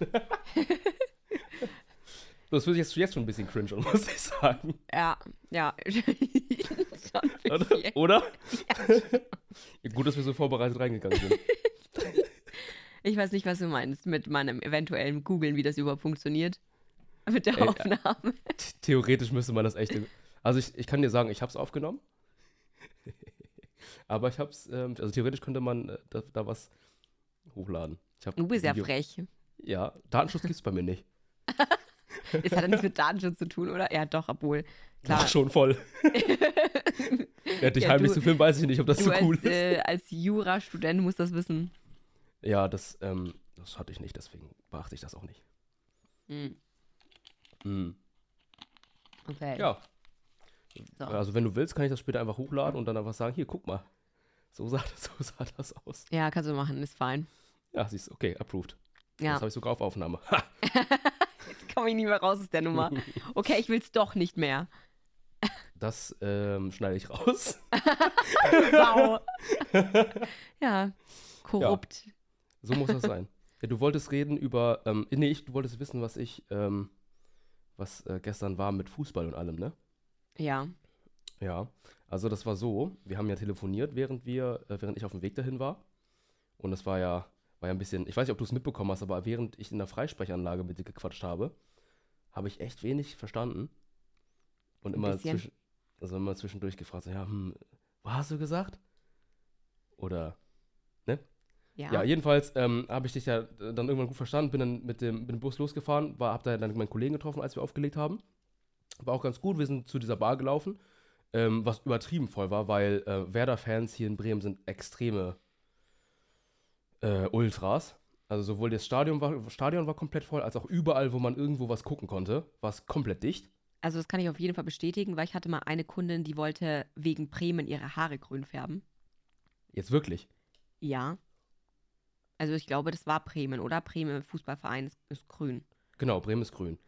Das wird jetzt, jetzt schon ein bisschen cringe, muss ich sagen. Ja, ja. Oder? Oder? Ja, Gut, dass wir so vorbereitet reingegangen sind. Ich weiß nicht, was du meinst mit meinem eventuellen Googeln, wie das überhaupt funktioniert. Mit der Ey, Aufnahme. Theoretisch müsste man das echt. Also ich, ich kann dir sagen, ich habe es aufgenommen. Aber ich habe es, ähm, also theoretisch könnte man äh, da, da was hochladen. Ich Du bist ja frech. Ja, Datenschutz gibt es bei mir nicht. Es hat ja nichts mit Datenschutz zu tun, oder? Ja, doch, obwohl. Klar. Ach, schon voll. ja, dich Ja, heimlich zu filmen, weiß ich nicht, ob das so cool als, ist. äh, als Jurastudent musst das wissen. Ja, das, ähm, das hatte ich nicht, deswegen beachte ich das auch nicht. Hm, Hm. Okay. Ja, So. also wenn du willst, kann ich das später einfach hochladen und dann einfach sagen, hier, guck mal. So sah, so sah das aus. Ja, kannst du machen, ist fein. Ja, siehst du, okay, approved. Ja, Das habe ich sogar auf Aufnahme. Jetzt komme ich nie mehr raus aus der Nummer. Okay, ich will's doch nicht mehr. Das ähm, schneide ich raus. Sau. ja, korrupt. So muss das sein. Ja, du wolltest reden über, ähm, nee, ich, du wolltest wissen, was ich, ähm, was äh, gestern war mit Fußball und allem, ne? Ja. Ja, also das war so, wir haben ja telefoniert, während wir, äh, während ich auf dem Weg dahin war. Und das war ja, war ja ein bisschen, ich weiß nicht, ob du es mitbekommen hast, aber während ich in der Freisprechanlage mit dir gequatscht habe, habe ich echt wenig verstanden. Und immer zwischen, also immer zwischendurch gefragt, so, ja, hm, was hast du gesagt? Oder, Ja. ja, jedenfalls ähm, habe ich dich ja dann irgendwann gut verstanden, bin dann mit dem, mit dem Bus losgefahren, war, hab da dann meinen Kollegen getroffen, als wir aufgelegt haben. War auch ganz gut, wir sind zu dieser Bar gelaufen, ähm, was übertrieben voll war, weil äh, Werder-Fans hier in Bremen sind extreme äh, Ultras. Also sowohl das Stadion war, Stadion war komplett voll, als auch überall, wo man irgendwo was gucken konnte, war es komplett dicht. Also das kann ich auf jeden Fall bestätigen, weil ich hatte mal eine Kundin, die wollte wegen Bremen ihre Haare grün färben. Jetzt wirklich. Ja. Also ich glaube, das war Bremen, oder? Bremen Fußballverein ist, ist grün. Genau, Bremen ist grün.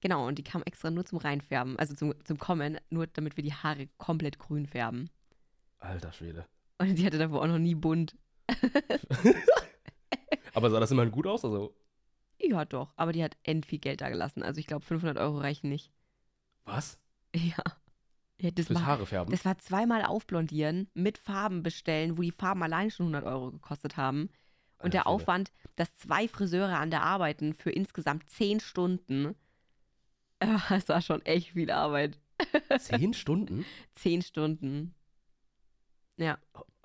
Genau, und die kam extra nur zum Reinfärben, also zum, zum Kommen, nur damit wir die Haare komplett grün färben. Alter Schwede. Und die hatte davor auch noch nie bunt. Aber sah das immerhin gut aus? Also, Ja, doch, aber die hat end viel Geld da gelassen. Also ich glaube, 500 Euro reichen nicht. was? Ja. ja das, Fürs war, Haare färben? das war zweimal aufblondieren, mit Farben bestellen, wo die Farben allein schon 100 Euro gekostet haben. Und der. Aufwand, dass zwei Friseure an der arbeiten für insgesamt 10 Stunden. Das war schon echt viel Arbeit. Zehn Stunden? 10 Stunden. Ja.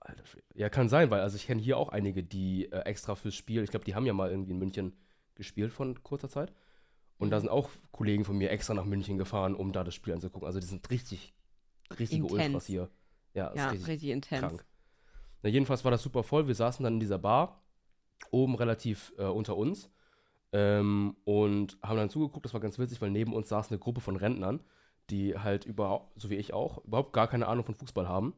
Alter Schwede. Ja, kann sein, weil also ich kenne hier auch einige, die äh, extra fürs Spiel, ich glaube, die haben ja mal irgendwie in München gespielt von kurzer Zeit. Und Mhm. da sind auch Kollegen von mir extra nach München gefahren, um da das Spiel anzugucken. Also die sind richtig, richtige Intens. Ultras hier. Ja, ist Ja, richtig, richtig, intens. krank. Na, jedenfalls war das super voll. Wir saßen dann in dieser Bar, oben relativ äh, unter uns. Ähm, und haben dann zugeguckt, das war ganz witzig, weil neben uns saß eine Gruppe von Rentnern, die halt überhaupt, so wie ich auch, überhaupt gar keine Ahnung von Fußball haben.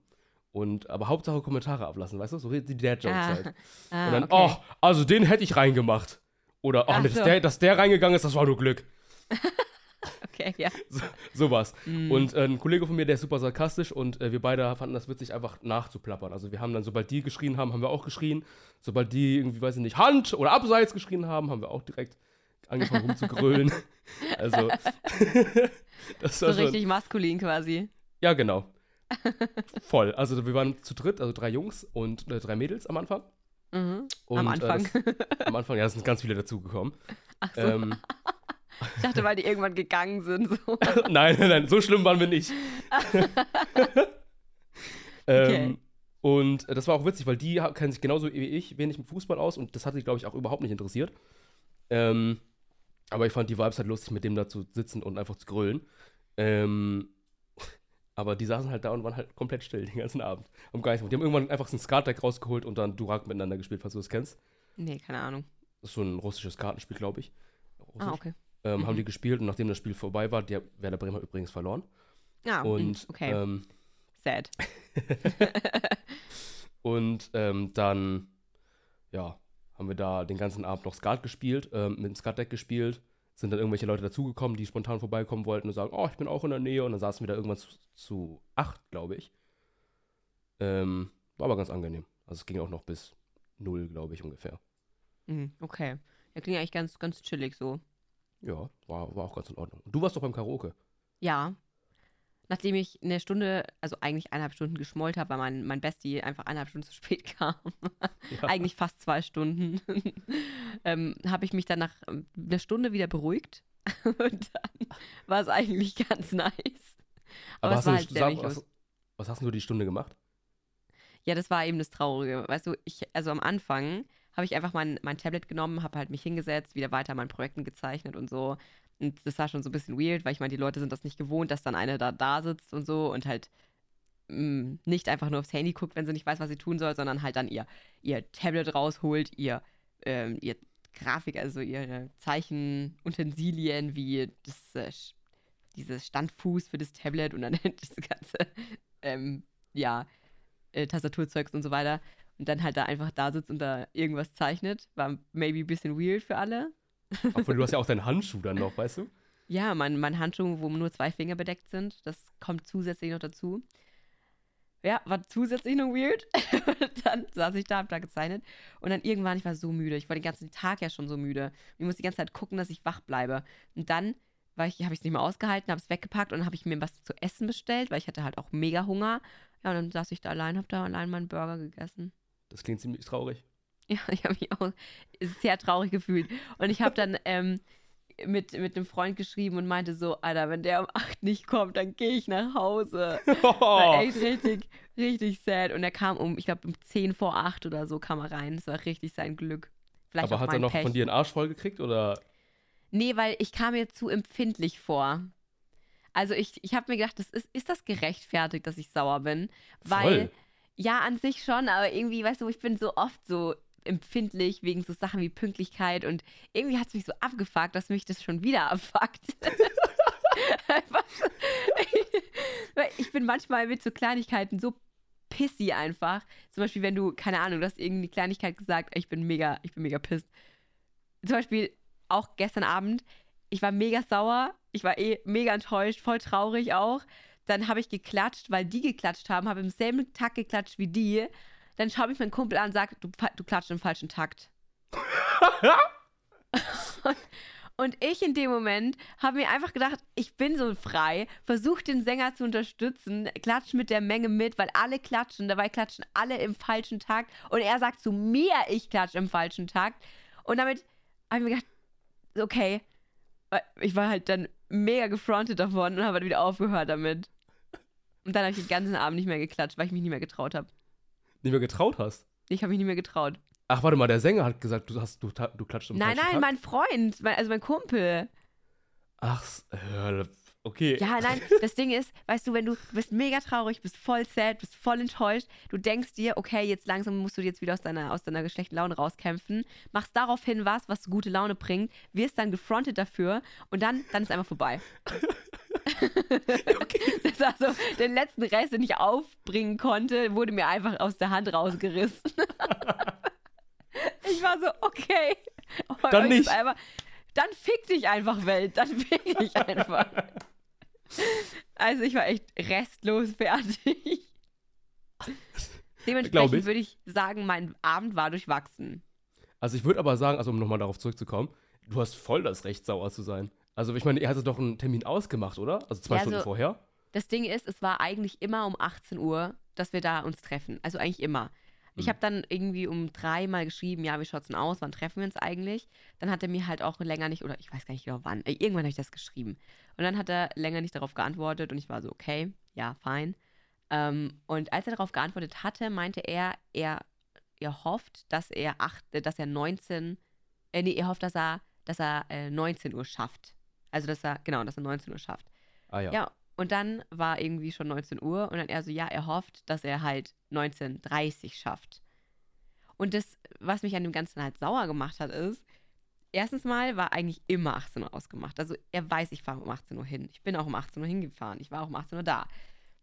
Und aber Hauptsache Kommentare ablassen, weißt du? So die Dad-Jokes Ah, halt. ah, Und dann, okay. oh, also den hätte ich reingemacht. Oder, oh, nee, dass, so. der, dass der reingegangen ist, das war nur Glück. Okay, ja. Sowas. Mm. Und äh, ein Kollege von mir, der ist super sarkastisch und äh, wir beide fanden das witzig, einfach nachzuplappern. Also wir haben dann, sobald die geschrien haben, haben wir auch geschrien. Sobald die irgendwie, weiß ich nicht, Hand oder Abseits geschrien haben, haben wir auch direkt angefangen rumzugrölen. also, das so war schon, richtig maskulin quasi. Ja, genau. Voll. Also wir waren zu dritt, also drei Jungs und äh, drei Mädels am Anfang. Mhm. Und, Am Äh, Anfang. das, am Anfang, ja, es sind ganz viele dazugekommen. Ach so. Ähm, Ich dachte, weil die irgendwann gegangen sind. So. nein, nein, nein, so schlimm waren wir nicht. ähm, und äh, das war auch witzig, weil die kennen sich genauso wie ich wenig mit Fußball aus und das hat sie, glaube ich, auch überhaupt nicht interessiert. Ähm, aber ich fand die Vibes halt lustig, mit dem da zu sitzen und einfach zu grölen. Ähm, aber die saßen halt da und waren halt komplett still den ganzen Abend. Haben gar nichts gemacht. Die haben irgendwann einfach so ein Skat-Deck rausgeholt und dann Durak miteinander gespielt, falls du das kennst. Nee, keine Ahnung. Das ist so ein russisches Kartenspiel, glaube ich. Russisch. Ah, okay. ähm, Mhm. Haben die gespielt und nachdem das Spiel vorbei war, der Werder Bremen hat übrigens verloren. Ja, Und und, okay. ähm, Sad. Und ähm, dann, ja, haben wir da den ganzen Abend noch Skat gespielt, ähm, mit dem Skatdeck gespielt. Sind dann irgendwelche Leute dazugekommen, die spontan vorbeikommen wollten und sagen, oh, ich bin auch in der Nähe. Und dann saßen wir da irgendwann zu, zu acht, glaube ich. Ähm, war aber ganz angenehm. Also es ging auch noch bis null, glaube ich, ungefähr. Mhm, okay. Der klingt eigentlich ganz, ganz chillig so. Ja, war, war auch ganz in Ordnung. Und du warst doch beim Karaoke. Ja. Nachdem ich eine Stunde, also eigentlich eineinhalb Stunden geschmollt habe, weil mein, mein Bestie einfach eineinhalb Stunden zu spät kam. Ja. eigentlich fast zwei Stunden. ähm, habe ich mich dann nach ähm, einer Stunde wieder beruhigt. Und dann war es eigentlich ganz nice. Aber, es hast war du halt sehr sag, was, was hast du die Stunde gemacht? Ja, das war eben das Traurige. Weißt du, ich, also am Anfang habe ich einfach mein, mein Tablet genommen, habe halt mich hingesetzt, wieder weiter an meinen Projekten gezeichnet und so. Und das war schon so ein bisschen weird, weil ich meine, die Leute sind das nicht gewohnt, dass dann einer da da sitzt und so und halt mh, nicht einfach nur aufs Handy guckt, wenn sie nicht weiß, was sie tun soll, sondern halt dann ihr, ihr Tablet rausholt, ihr, ähm, ihr Grafik, also ihre Zeichenutensilien wie das, äh, dieses Standfuß für das Tablet und dann das ganze, ähm, ja, äh, Tastaturzeugs und so weiter. Und dann halt da einfach da sitzt und da irgendwas zeichnet. War maybe ein bisschen weird für alle. Obwohl, du hast ja auch deinen Handschuh dann noch, weißt du? Ja, mein, mein Handschuh, wo nur zwei Finger bedeckt sind, das kommt zusätzlich noch dazu. Ja, war zusätzlich noch weird. dann saß ich da, hab da gezeichnet. Und dann irgendwann, ich war so müde. Ich war den ganzen Tag ja schon so müde. Ich musste die ganze Zeit gucken, dass ich wach bleibe. Und dann war ich, habe ich es nicht mehr ausgehalten, habe es weggepackt und habe ich mir was zu essen bestellt, weil ich hatte halt auch mega Hunger. Ja, und dann saß ich da allein, habe da allein meinen Burger gegessen. Das klingt ziemlich traurig. Ja, ich habe mich auch sehr traurig gefühlt. Und ich habe dann ähm, mit, mit einem Freund geschrieben und meinte so, Alter, wenn der um 8 nicht kommt, dann gehe ich nach Hause. War echt richtig, richtig sad. Und er kam um, ich glaube, um 10 vor 8 oder so kam er rein. Das war richtig sein Glück. Vielleicht Aber hat er noch Pech. von dir einen Arsch voll gekriegt oder? Nee, weil ich kam mir zu empfindlich vor. Also ich, ich habe mir gedacht, das ist, ist das gerechtfertigt, dass ich sauer bin? Weil, Voll. ja, an sich schon, aber irgendwie, weißt du, ich bin so oft so empfindlich wegen so Sachen wie Pünktlichkeit und irgendwie hat es mich so abgefuckt, dass mich das schon wieder abfuckt. Ich bin manchmal mit so Kleinigkeiten so pissy einfach. Zum Beispiel, wenn du, keine Ahnung, du hast irgendeine Kleinigkeit gesagt, ich bin mega, ich bin mega pissed. Zum Beispiel auch gestern Abend, ich war mega sauer, ich war eh mega enttäuscht, voll traurig auch. Dann habe ich geklatscht, weil die geklatscht haben, habe im selben Takt geklatscht wie die. Dann schaue ich meinen Kumpel an und sage, du, du klatscht im falschen Takt. Und ich in dem Moment habe mir einfach gedacht, ich bin so frei, versuche den Sänger zu unterstützen, klatsch mit der Menge mit, weil alle klatschen, dabei klatschen alle im falschen Takt und er sagt zu mir, ich klatsche im falschen Takt. Und damit habe ich mir gedacht, okay, ich war halt dann mega gefrontet davon und habe halt wieder aufgehört damit. Und dann habe ich den ganzen Abend nicht mehr geklatscht, weil ich mich nicht mehr getraut habe. Nicht mehr getraut hast. Ich habe mich nicht mehr getraut. Ach, warte mal, der Sänger hat gesagt, du, hast, du, du klatscht im nein, nein, Takt. mein Freund, mein, also mein Kumpel. Ach, okay. Ja, nein, das Ding ist, weißt du, wenn du, du bist mega traurig, bist voll sad, bist voll enttäuscht, du denkst dir, okay, jetzt langsam musst du jetzt wieder aus deiner, aus deiner schlechten Laune rauskämpfen, machst daraufhin was, was gute Laune bringt, wirst dann gefrontet dafür und dann, dann ist einfach vorbei. Das war so, den letzten Rest, den ich aufbringen konnte, wurde mir einfach aus der Hand rausgerissen. Ich war so, okay. Dann nicht. Einfach, dann fick dich einfach, Welt. Dann fick dich einfach. Also ich war echt restlos fertig. Dementsprechend ich. würde ich sagen, mein Abend war durchwachsen. Also ich würde aber sagen, also um nochmal darauf zurückzukommen, du hast voll das Recht, sauer zu sein. Also ich meine, ihr hattet doch einen Termin ausgemacht, oder? Also zwei Ja, Stunden so- vorher? Das Ding ist, es war eigentlich immer um 18 Uhr, dass wir da uns treffen. Also eigentlich immer. Ich Hm. habe dann irgendwie um drei Mal geschrieben, ja, wie schaut's denn aus? Wann treffen wir uns eigentlich? Dann hat er mir halt auch länger nicht, oder ich weiß gar nicht genau wann, äh, irgendwann habe ich das geschrieben. Und dann hat er länger nicht darauf geantwortet und ich war so, okay, ja, fein. Ähm, und als er darauf geantwortet hatte, meinte er, er, er hofft, dass er acht, äh, dass er 19, äh, nee, er hofft, dass er, dass er äh, 19 Uhr schafft. Also, dass er, genau, dass er 19 Uhr schafft. Ah ja. Ja, und dann war irgendwie schon 19 Uhr und dann er so, ja, er hofft, dass er halt 19.30 schafft. Und das, was mich an dem Ganzen halt sauer gemacht hat, ist, erstens mal war eigentlich immer 18 Uhr ausgemacht. Also er weiß, ich fahre um 18 Uhr hin. Ich bin auch um 18 Uhr hingefahren. Ich war auch um 18 Uhr da.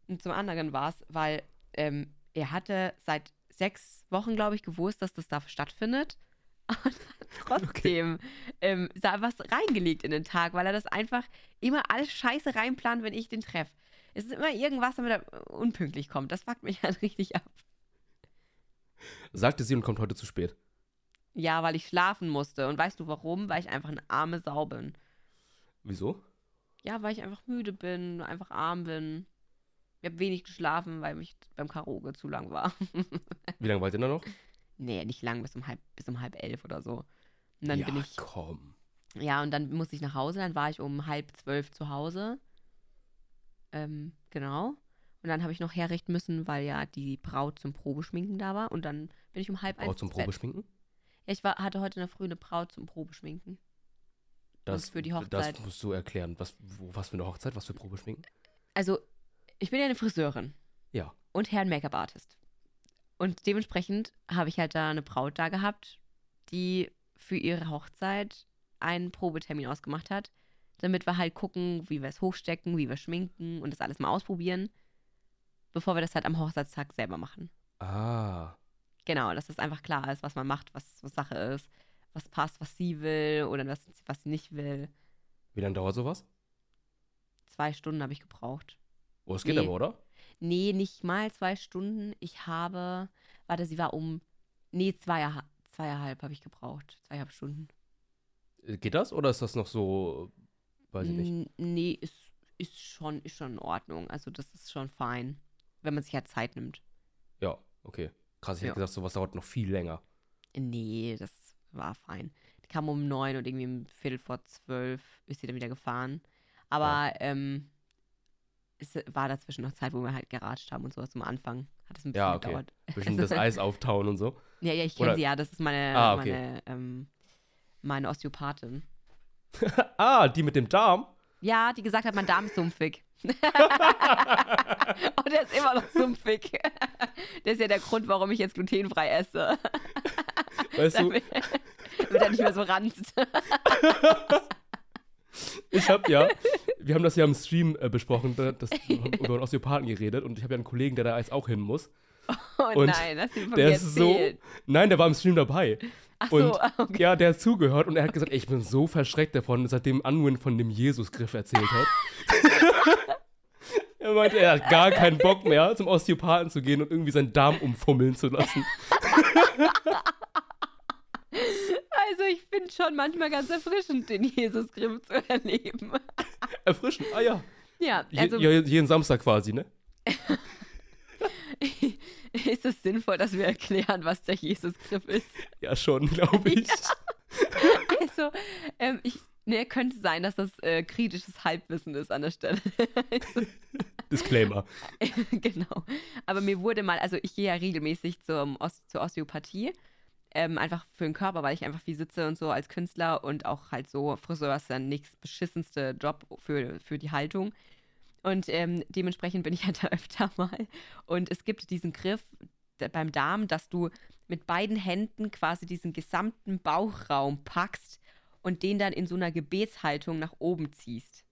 Und zum anderen war es, weil ähm, er hatte seit sechs Wochen, glaube ich, gewusst, dass das da stattfindet. Und trotzdem ähm, da was reingelegt in den Tag, weil er das einfach immer alles scheiße reinplant, wenn ich den treffe. Es ist immer irgendwas, damit er unpünktlich kommt. Das fuckt mich halt richtig ab. Sagte sie und kommt heute zu spät. Ja, weil ich schlafen musste. Und weißt du warum? Weil ich einfach eine arme Sau bin. Wieso? Ja, weil ich einfach müde bin, einfach arm bin. Ich habe wenig geschlafen, weil mich beim Karaoke zu lang war. Wie lange wart ihr da noch? Nee, nicht lang, bis um halb, bis um halb elf oder so. Und dann ja, bin ich, komm. ja, und dann musste ich nach Hause. Dann war ich um halb zwölf zu Hause. Ähm, genau. Und dann habe ich noch herrichten müssen, weil ja die Braut zum Probeschminken da war. Und dann bin ich um halb Braut eins zum ins Bett. Probeschminken? Ja, ich war, hatte heute in der Früh eine Braut zum Probeschminken. Das, für die Das Hochzeit. musst du erklären. Was, wo, was für eine Hochzeit? Was für Probeschminken? Also, ich bin ja eine Friseurin. Ja. Und Herrn Make-up-Artist. Und dementsprechend habe ich halt da eine Braut da gehabt, die für ihre Hochzeit einen Probetermin ausgemacht hat, damit wir halt gucken, wie wir es hochstecken, wie wir schminken und das alles mal ausprobieren, bevor wir das halt am Hochzeitstag selber machen. Ah. Genau, dass das einfach klar ist, was man macht, was, was Sache ist, was passt, was sie will oder was, was sie nicht will. Wie lange dauert sowas? Zwei Stunden habe ich gebraucht. Oh, es geht Nee. aber, oder? Nee, nicht mal zwei Stunden. Ich habe, warte, sie war um, nee, zweieinhalb, zweieinhalb habe ich gebraucht. Zweieinhalb Stunden. Äh, Geht das? Oder ist das noch so. Weiß ich nicht. Nee, ist, ist, schon, ist schon in Ordnung. Also das ist schon fein, wenn man sich halt Zeit nimmt. Ja, okay. Krass, ich Ja. hätte gesagt, sowas dauert noch viel länger. Nee, das war fein. Die kam um neun und irgendwie um Viertel vor zwölf ist sie dann wieder gefahren. Aber ähm, es war dazwischen noch Zeit, wo wir halt geratscht haben und sowas am Anfang. Hat es ein bisschen Ja, okay. gedauert. Bisschen das Eis auftauen und so. Ja, ja, ich kenne sie ja. Das ist meine, Ah, okay. meine, ähm, meine Osteopathin. ah, die mit dem Darm? Ja, die gesagt hat, mein Darm ist sumpfig. Und der ist immer noch sumpfig. Das ist ja der Grund, warum ich jetzt glutenfrei esse. Weißt du, Damit, damit er nicht mehr so ranzt. Ich habe ja, wir haben das ja im Stream äh, besprochen, da- das, über einen Osteopathen geredet und ich habe ja einen Kollegen, der da jetzt auch hin muss. Oh Und nein, das ist Der ist so, nein, der war im Stream dabei. Ach und so, okay. Ja, der hat zugehört und er hat gesagt, ey, ich bin so verschreckt davon, seitdem Unwin von dem Jesus-Griff erzählt hat. er meinte, er hat gar keinen Bock mehr, zum Osteopathen zu gehen und irgendwie seinen Darm umfummeln zu lassen. Also ich finde schon manchmal ganz erfrischend, den Jesus-Grimm zu erleben. Erfrischend, ah ja. Ja, also je, jeden Samstag quasi, ne? ist es sinnvoll, dass wir erklären, was der Jesus-Griff ist? Ja, schon, glaube ich. Also, ähm, ich, ne, könnte sein, dass das äh, kritisches Halbwissen ist an der Stelle. also, Disclaimer. genau. Aber mir wurde mal, also ich gehe ja regelmäßig zum Os zur Osteopathie. Ähm, einfach für den Körper, weil ich einfach viel sitze und so als Künstler und auch halt so Friseur ist dann nichts beschissenste Job für, für die Haltung. Und ähm, dementsprechend bin ich halt da öfter mal. Und es gibt diesen Griff beim Darm, dass du mit beiden Händen quasi diesen gesamten Bauchraum packst und den dann in so einer Gebetshaltung nach oben ziehst.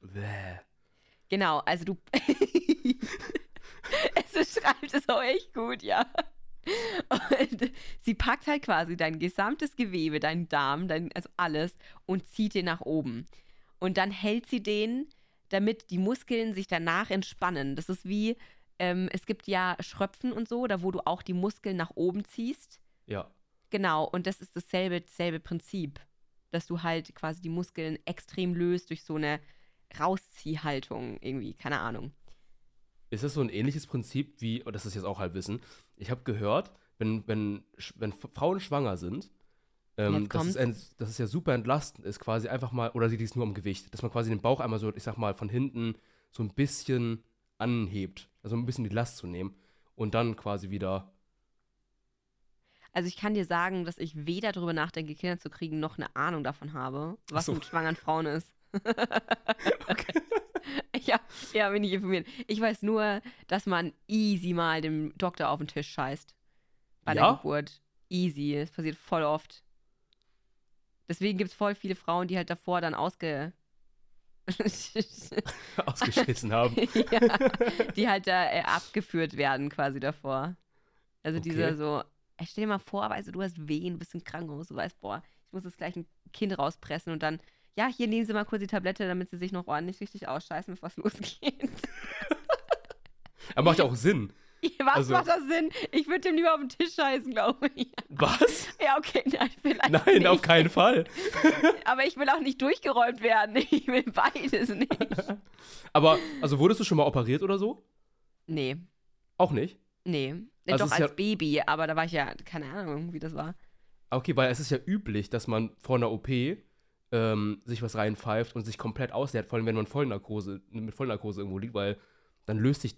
Bäh. Genau, also du. es beschreibt es auch echt gut, ja. Und sie packt halt quasi dein gesamtes Gewebe, deinen Darm, dein, also alles, und zieht den nach oben. Und dann hält sie den, damit die Muskeln sich danach entspannen. Das ist wie, ähm, es gibt ja Schröpfen und so, da wo du auch die Muskeln nach oben ziehst. Ja. Genau, und das ist dasselbe, dasselbe Prinzip, dass du halt quasi die Muskeln extrem löst durch so eine Rausziehhaltung irgendwie, keine Ahnung. Ist das so ein ähnliches Prinzip wie, und das ist jetzt auch Halbwissen, ich habe gehört, wenn, wenn, wenn Frauen schwanger sind, ähm, dass, es ein, dass es ja super entlastend ist, quasi einfach mal, oder liegt es nur am Gewicht, dass man quasi den Bauch einmal so, ich sag mal, von hinten so ein bisschen anhebt, also ein bisschen die Last zu nehmen und dann quasi wieder, Also ich kann dir sagen, dass ich weder darüber nachdenke, Kinder zu kriegen, noch eine Ahnung davon habe, was so. mit schwangeren Frauen ist. Ich habe ja, bin nicht informiert. Ich weiß nur, dass man easy mal dem Doktor auf den Tisch scheißt. Bei Ja? der Geburt. Easy. Das passiert voll oft. Deswegen gibt es voll viele Frauen, die halt davor dann ausge. ausgeschissen haben. ja, die halt da äh, abgeführt werden quasi davor. Also Okay. dieser so, stell dir mal vor, weißt du, du hast Wehen, bist im Krankenhaus, du weißt, boah, ich muss jetzt gleich ein Kind rauspressen und dann, ja, hier nehmen Sie mal kurz die Tablette, damit Sie sich noch ordentlich richtig ausscheißen, bevor es losgeht. Aber macht ja auch Sinn. Was Also- macht das Sinn? Ich würde dem lieber auf den Tisch scheißen, glaube ich. Was? Ja, okay, nein, vielleicht Nein, nicht. auf keinen Fall. Aber ich will auch nicht durchgeräumt werden. Ich will beides nicht. Aber, also wurdest du schon mal operiert oder so? Nee, Auch nicht? nee. Also Doch als ja- Baby, aber da war ich ja, keine Ahnung, wie das war. Okay, weil es ist ja üblich, dass man vor einer OP ähm, sich was reinpfeift und sich komplett ausleert, vor allem wenn man Vollnarkose, mit Vollnarkose irgendwo liegt, weil dann löst sich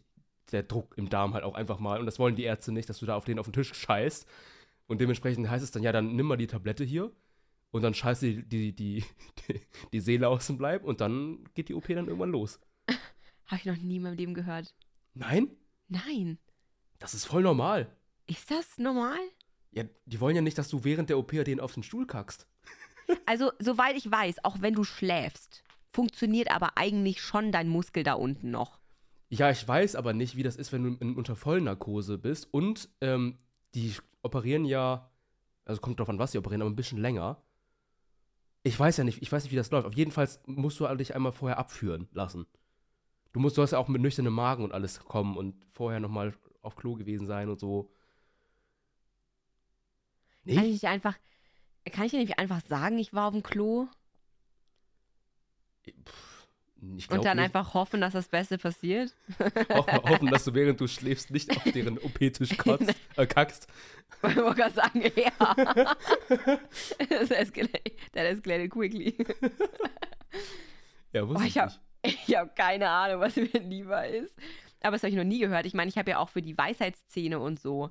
der Druck im Darm halt auch einfach mal und das wollen die Ärzte nicht, dass du da auf den auf den Tisch scheißt. Und dementsprechend heißt es dann, ja, dann nimm mal die Tablette hier und dann scheißt die, die, die, die, die Seele aus dem Leib und dann geht die OP dann irgendwann los. Habe ich noch nie in meinem Leben gehört. Nein? Nein. Das ist voll normal. Ist das normal? Ja, die wollen ja nicht, dass du während der OP den auf den Stuhl kackst. Also, soweit ich weiß, auch wenn du schläfst, funktioniert aber eigentlich schon dein Muskel da unten noch. Ja, ich weiß aber nicht, wie das ist, wenn du in, unter Vollnarkose bist. Und ähm, die operieren ja, also kommt drauf an, was sie operieren, aber ein bisschen länger. Ich weiß ja nicht, ich weiß nicht, wie das läuft. Auf jeden Fall musst du dich einmal vorher abführen lassen. Du musst, du hast ja auch mit nüchternem Magen und alles kommen und vorher nochmal auf Klo gewesen sein und so. Kann ich nicht einfach, kann ich dir nicht einfach sagen, ich war auf dem Klo und dann nicht. einfach hoffen, dass das Beste passiert? Ho hoffen, dass du während du schläfst nicht auf deren OP-Tisch äh, kackst. Ich wollte gerade sagen, ja. das escalated, that escalated quickly. Ja, wusste Oh, ich, hab-. Ich habe keine Ahnung, was mir lieber ist. Aber das habe ich noch nie gehört. Ich meine, ich habe ja auch für die Weisheitszähne und so.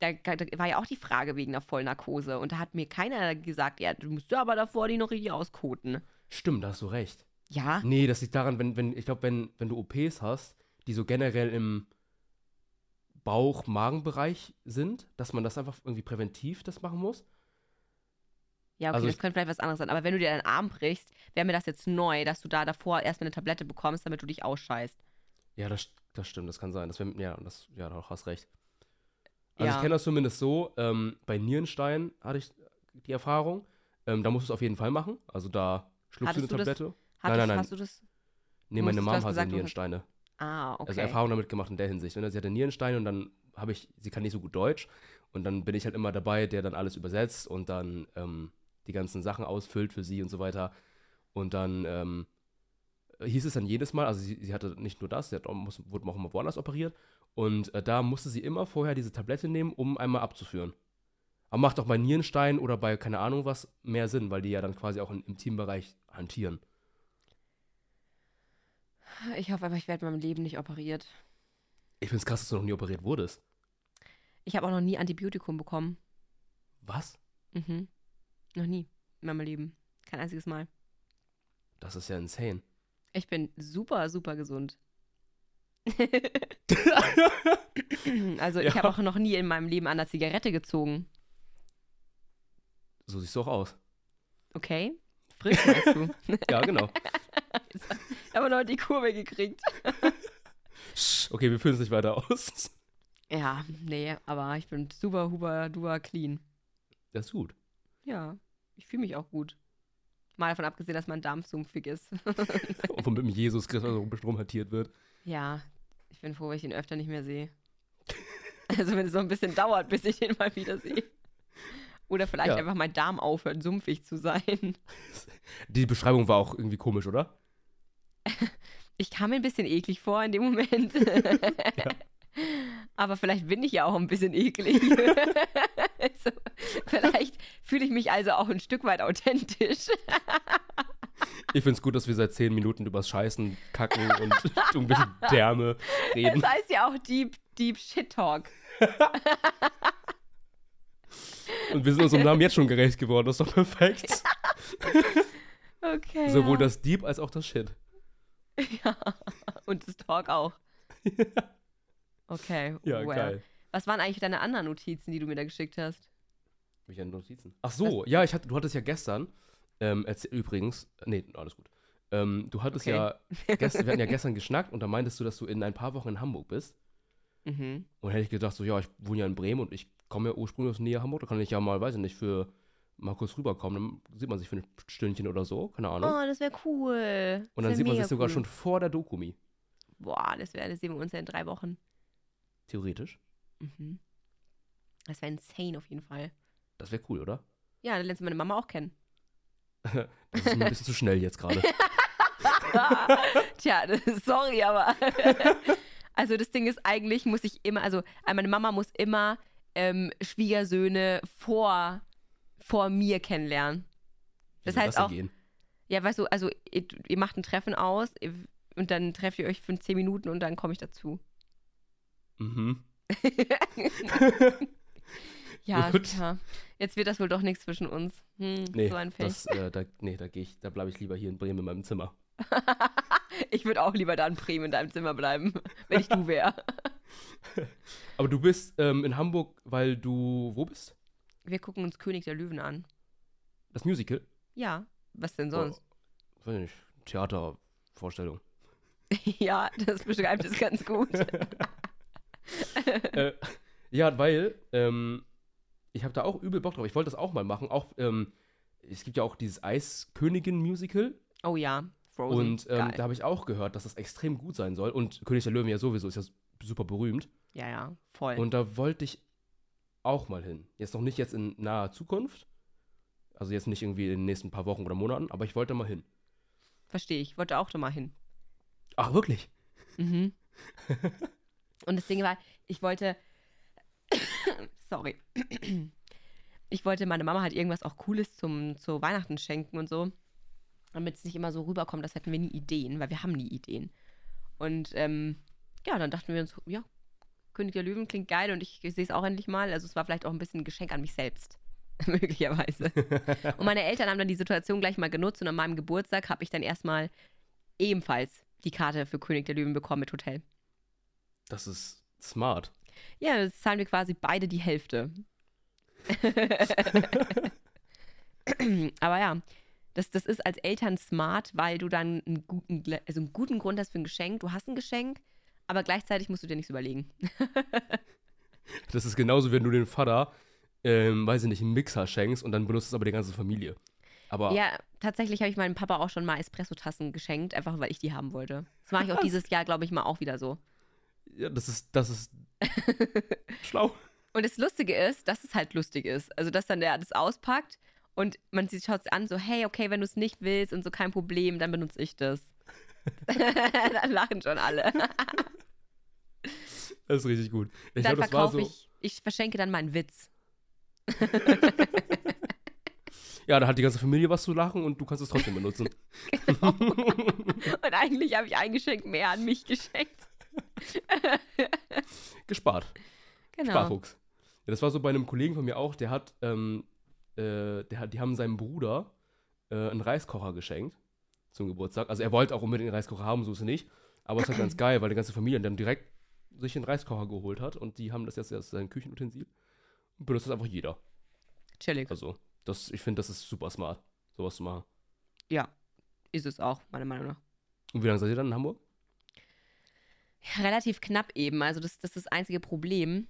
Da, da war ja auch die Frage wegen der Vollnarkose. Und da hat mir keiner gesagt, ja, du musst ja aber davor die noch richtig auskoten. Stimmt, da hast du recht. Ja, Nee, das liegt daran, wenn, wenn, ich glaube, wenn, wenn du OPs hast, die so generell im Bauch-Magen-Bereich sind, dass man das einfach irgendwie präventiv das machen muss. ja, okay, Also das könnte vielleicht was anderes sein. Aber wenn du dir deinen Arm brichst, wäre mir das jetzt neu, dass du da davor erstmal eine Tablette bekommst, damit du dich ausscheißt. Ja, das, das stimmt, das kann sein. Das wär, ja, das, ja, du hast recht. Also Ja. ich kenne das zumindest so, ähm, bei Nierenstein hatte ich die Erfahrung. Ähm, da musst du es auf jeden Fall machen. Also da schluckst Hattest du eine das- Tablette. Hattest, nein, nein. Hast du das? Nee, meine Mom hatte gesagt, Nierensteine. Ah, okay. Also Erfahrung damit gemacht in der Hinsicht. Ne? Sie hatte Nierensteine und dann habe ich, sie kann nicht so gut Deutsch und dann bin ich halt immer dabei, der dann alles übersetzt und dann ähm, die ganzen Sachen ausfüllt für sie und so weiter. Und dann ähm, hieß es dann jedes Mal, also sie, sie hatte nicht nur das, sie hat muss, wurde auch immer woanders operiert und äh, da musste sie immer vorher diese Tablette nehmen, um einmal abzuführen. Aber macht auch bei Nierenstein oder bei keine Ahnung was mehr Sinn, weil die ja dann quasi auch im Teambereich hantieren. Ich hoffe aber, ich werde in meinem Leben nicht operiert. Ich finde es krass, dass du noch nie operiert wurdest. Ich habe auch noch nie Antibiotikum bekommen. Was? Mhm. Noch nie in meinem Leben. Kein einziges Mal. Das ist ja insane. Ich bin super, super gesund. also ich Ja. habe auch noch nie in meinem Leben an der Zigarette gezogen. So siehst du auch aus. Okay? Frisch meinst du? Ja, genau. Ich habe noch die Kurve gekriegt. Okay, wir führen es nicht weiter aus. Ja, nee, aber ich bin super, huber, duper clean. Das ist gut. Ja, ich fühle mich auch gut. Mal davon abgesehen, dass mein Darm sumpfig ist. Und von mit dem Jesus Christus so rumhantiert wird. ja, ich bin froh, wenn ich ihn öfter nicht mehr sehe. Also wenn es noch ein bisschen dauert, bis ich ihn mal wieder sehe. Oder vielleicht Ja. einfach mein Darm aufhört, sumpfig zu sein. Die Beschreibung war auch irgendwie komisch, oder? Ich kam mir ein bisschen eklig vor in dem Moment. Aber vielleicht bin ich ja auch ein bisschen eklig. also, vielleicht fühle ich mich also auch ein Stück weit authentisch. Ich finde es gut, dass wir seit zehn Minuten übers Scheißen, Kacken und irgendwelche Därme reden. Das heißt ja auch Deep, Deep Shit Talk. Und wir sind unserem Namen jetzt schon gerecht geworden. Das ist doch perfekt. Okay. Sowohl ja. das Dieb als auch das Shit. Ja. Und das Talk auch. Okay. Ja, well. geil. Was waren eigentlich deine anderen Notizen, die du mir da geschickt hast? Welche Notizen? Ach so, ja, ich hatte, du hattest ja gestern, ähm, erzähl, übrigens, nee, alles gut. Ähm, du hattest Okay. ja, gestern, wir hatten ja gestern geschnackt und da meintest du, dass du in ein paar Wochen in Hamburg bist. Mhm. Und hätte ich gedacht, so, ja, ich wohne ja in Bremen und ich komme ja ursprünglich aus der Nähe Hamburg, da kann ich ja mal, weiß ich nicht, für mal kurz rüberkommen. Dann sieht man sich für ein Stündchen oder so, keine Ahnung. Oh, das wäre cool. und dann sieht man sich sogar cool. schon vor der Dokumi. Boah, das wäre, das sehen wir uns ja in drei Wochen. Theoretisch. Mhm. Das wäre insane auf jeden Fall. Das wäre cool, oder? Ja, dann lernst du meine Mama auch kennen. Das ist ein bisschen zu schnell jetzt gerade. Tja, das- sorry, aber. also das Ding ist, eigentlich muss ich immer, also äh, meine Mama muss immer ähm, Schwiegersöhne vor, vor mir kennenlernen. Das Wie heißt denn auch- gehen? Ja, weißt du, also ihr, ihr macht ein Treffen aus ihr, und dann trefft ihr euch für 10 Minuten und dann komme ich dazu. Mhm. Ja, Gut. ja. Jetzt wird das wohl doch nichts zwischen uns. Hm, Nee, so ein Pech. das, äh, da, nee, da gehe ich, da bleibe ich lieber hier in Bremen in meinem Zimmer. ich würde auch lieber da in Bremen in deinem Zimmer bleiben, wenn ich du wäre. Aber du bist ähm, in Hamburg, weil du wo bist? Wir gucken uns König der Löwen an. Das Musical? Ja, was denn sonst? Oh, weiß ich nicht. Theatervorstellung. ja, das beschreibt es ganz gut. äh, ja, weil ähm, ich habe da auch übel Bock drauf. Ich wollte das auch mal machen. Auch ähm, es gibt ja auch dieses Eiskönigin-Musical Oh ja, Frozen. und ähm, da habe ich auch gehört, dass das extrem gut sein soll. Und König der Löwen ja sowieso ist ja super berühmt. ja, ja, voll. Und da wollte ich auch mal hin. Jetzt noch nicht jetzt in naher Zukunft. Also jetzt nicht irgendwie in den nächsten paar Wochen oder Monaten, aber ich wollte mal hin. Verstehe ich. Wollte auch da mal hin. Ach, wirklich? Mhm. Und das Ding war, ich wollte. Sorry. Ich wollte meiner Mama halt irgendwas auch Cooles zum, zu Weihnachten schenken und so. Damit es nicht immer so rüberkommt, als hätten wir nie Ideen, weil wir haben nie Ideen. Und ähm, ja, dann dachten wir uns, ja, König der Löwen klingt geil und ich, sehe es auch endlich mal. Also es war vielleicht auch ein bisschen ein Geschenk an mich selbst. Möglicherweise. Und meine Eltern haben dann die Situation gleich mal genutzt und an meinem Geburtstag habe ich dann erstmal ebenfalls die Karte für König der Löwen bekommen mit Hotel. Das ist smart. Ja, jetzt zahlen wir quasi beide die Hälfte. Aber ja, das, das ist als Eltern smart, weil du dann einen guten, also einen guten Grund hast für ein Geschenk. Du hast ein Geschenk, aber gleichzeitig musst du dir nichts überlegen. Das ist genauso, wenn du den Vater, ähm, weiß ich nicht, einen Mixer schenkst und dann benutzt es aber die ganze Familie. Aber Ja, tatsächlich habe ich meinem Papa auch schon mal Espresso-Tassen geschenkt, einfach weil ich die haben wollte. Das mache ich auch dieses Jahr, glaube ich, mal auch wieder so. Ja, das ist, das ist schlau. Und das Lustige ist, dass es halt lustig ist. Also, dass dann der das auspackt und man sieht- schaut es an, so, hey, okay, wenn du es nicht willst und so kein Problem, dann benutze ich das. dann lachen schon alle. Das ist richtig gut. Ich dann war verkaufe so. ich, ich verschenke dann meinen Witz. Ja, da hat die ganze Familie was zu lachen und du kannst es trotzdem benutzen. Und eigentlich habe ich ein Geschenk mehr an mich geschenkt. Gespart. Genau. Sparfuchs. Ja, das war so bei einem Kollegen von mir auch, der hat, ähm, äh, der hat, die haben seinem Bruder äh, einen Reiskocher geschenkt zum Geburtstag. Also er wollte auch unbedingt einen Reiskocher haben, so ist es nicht. Aber es ist halt ganz geil, weil die ganze Familie dann direkt sich einen Reiskocher geholt hat und die haben das jetzt als sein Küchenutensil und benutzt das einfach jeder. Chillig. Also, das, ich finde, das ist super smart, sowas zu machen. Ja, ist es auch, meiner Meinung nach. Und wie lange seid ihr dann in Hamburg? Relativ knapp eben. Also, das, das ist das einzige Problem.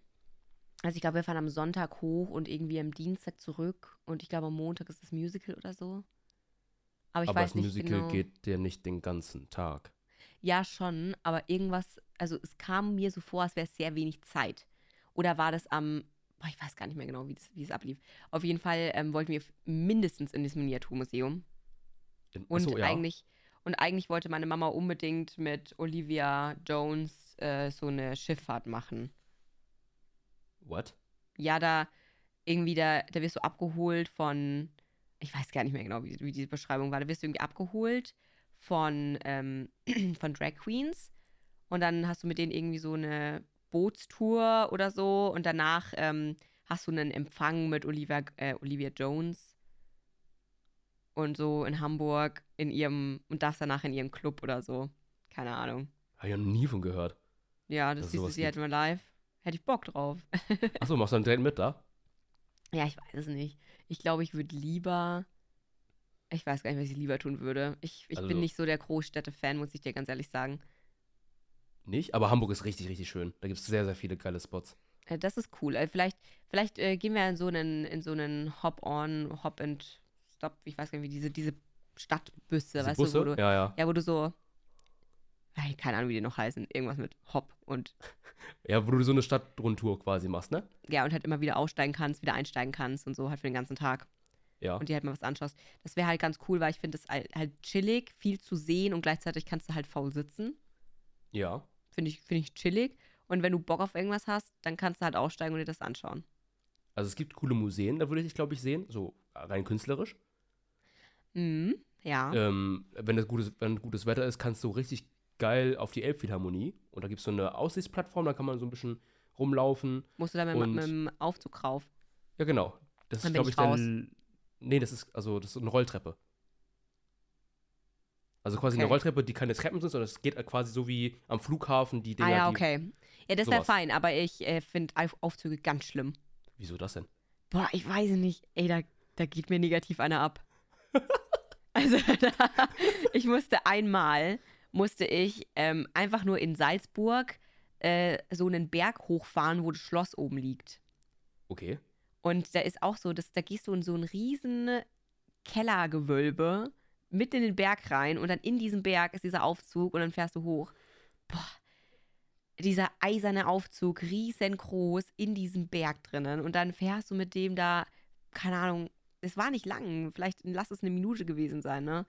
Also, ich glaube, wir fahren am Sonntag hoch und irgendwie am Dienstag zurück. Und ich glaube, am Montag ist das Musical oder so. Aber ich aber weiß das nicht Musical genau. geht ja nicht den ganzen Tag. Ja, schon, aber irgendwas, also es kam mir so vor, als wäre es sehr wenig Zeit. Oder war das am, boah, ich weiß gar nicht mehr genau, wie, das, wie es ablief. Auf jeden Fall ähm, wollten wir mindestens in das Miniaturmuseum. In, Und achso, ja. eigentlich, und eigentlich wollte meine Mama unbedingt mit Olivia Jones äh, so eine Schifffahrt machen. What? Ja, da irgendwie, da, da wirst du abgeholt von, ich weiß gar nicht mehr genau, wie, wie diese Beschreibung war. Da wirst du irgendwie abgeholt von, ähm, von Drag Queens und dann hast du mit denen irgendwie so eine Bootstour oder so und danach ähm, hast du einen Empfang mit Olivia, äh, Olivia Jones und so in Hamburg in ihrem und darfst danach in ihrem Club oder so. Keine Ahnung. Habe ich noch nie von gehört. Ja, das siehst du sie halt mal live. Hätte ich Bock drauf. Achso, machst du dann direkt mit da? Ja, ich weiß es nicht. Ich glaube, ich würde lieber. Ich weiß gar nicht, was ich lieber tun würde. Ich, ich bin Also- nicht so der Großstädte-Fan, muss ich dir ganz ehrlich sagen. Nicht? Aber Hamburg ist richtig, richtig schön. Da gibt es sehr, sehr viele geile Spots. Äh, das ist cool. Äh, vielleicht vielleicht äh, gehen wir in so einen, in so einen Hop-on, Hop-and-Stop, ich weiß gar nicht, wie diese, diese Stadtbüsse, Diese weißt Busse? du, wo du. ja, ja. Ja, wo du so. Keine Ahnung, wie die noch heißen. Irgendwas mit Hop und Ja, wo du so eine Stadtrundtour quasi machst, ne? ja, und halt immer wieder aussteigen kannst, wieder einsteigen kannst und so halt für den ganzen Tag. Ja. Und dir halt mal was anschaust. Das wäre halt ganz cool, weil ich finde es halt, halt chillig, viel zu sehen und gleichzeitig kannst du halt faul sitzen. Ja. Finde ich, finde ich chillig. Und wenn du Bock auf irgendwas hast, dann kannst du halt aussteigen und dir das anschauen. Also es gibt coole Museen, da würde ich dich, glaube ich, sehen. So rein künstlerisch. Mhm, ja. Ähm, wenn, das gutes, wenn gutes Wetter ist, kannst du richtig geil auf die Elbphilharmonie. Und da gibt es so eine Aussichtsplattform, da kann man so ein bisschen rumlaufen. Musst du da mit, und- mit dem Aufzug rauf. Ja, genau. Das Dann ist, glaube ich raus. L- Nee, das ist, also, das ist eine Rolltreppe. Also quasi eine Okay. Rolltreppe, die keine Treppen sind, sondern es geht quasi so wie am Flughafen die Dinger, ah ja, okay. Ja, das sowas. fein, aber ich äh, finde Auf Aufzüge ganz schlimm. Wieso das denn? Boah, ich weiß nicht. Ey, da, da geht mir negativ einer ab. also, da, ich musste einmal, musste ich ähm, einfach nur in Salzburg äh, so einen Berg hochfahren, wo das Schloss oben liegt. Okay. Und da ist auch so, dass, da gehst du in so ein riesen Kellergewölbe mitten in den Berg rein und dann in diesem Berg ist dieser Aufzug und dann fährst du hoch. Boah, dieser eiserne Aufzug, riesengroß in diesem Berg drinnen und dann fährst du mit dem da, keine Ahnung, es war nicht lang, vielleicht lass es eine Minute gewesen sein, ne?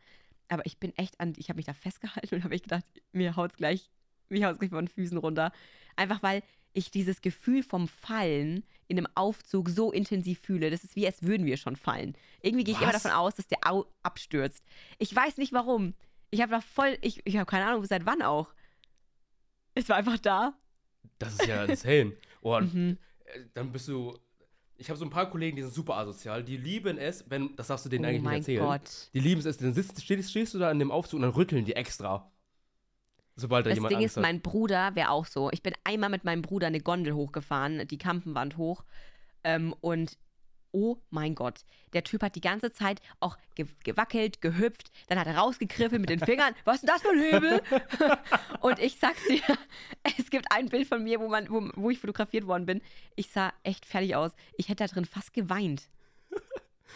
Aber ich bin echt an, ich habe mich da festgehalten und habe ich gedacht, mir haut's gleich, mir haut's gleich von den Füßen runter. Einfach weil ich dieses Gefühl vom Fallen in einem Aufzug so intensiv fühle. Das ist wie, als würden wir schon fallen. Irgendwie gehe ich immer davon aus, dass der Au abstürzt. Ich weiß nicht warum. Ich habe da voll, ich, ich habe keine Ahnung, seit wann auch. Es war einfach da. Das ist ja insane. Oh, Mhm. äh, dann bist du. Ich habe so ein paar Kollegen, die sind super asozial. Die lieben es, wenn, das darfst du denen Oh eigentlich mein nicht erzählen. Gott. Die lieben es, dann sitzt, stehst, stehst du da in dem Aufzug und dann rütteln die extra. Sobald da Das jemand Ding Angst ist, hat. mein Bruder wäre auch so. Ich bin einmal mit meinem Bruder eine Gondel hochgefahren, die Kampenwand hoch. Ähm, und oh mein Gott, der Typ hat die ganze Zeit auch ge gewackelt, gehüpft, dann hat er rausgegriffen mit den Fingern. Was ist denn das für ein Hebel? und ich sag's dir, es gibt ein Bild von mir, wo, man, wo, wo ich fotografiert worden bin. Ich sah echt fertig aus. Ich hätte da drin fast geweint.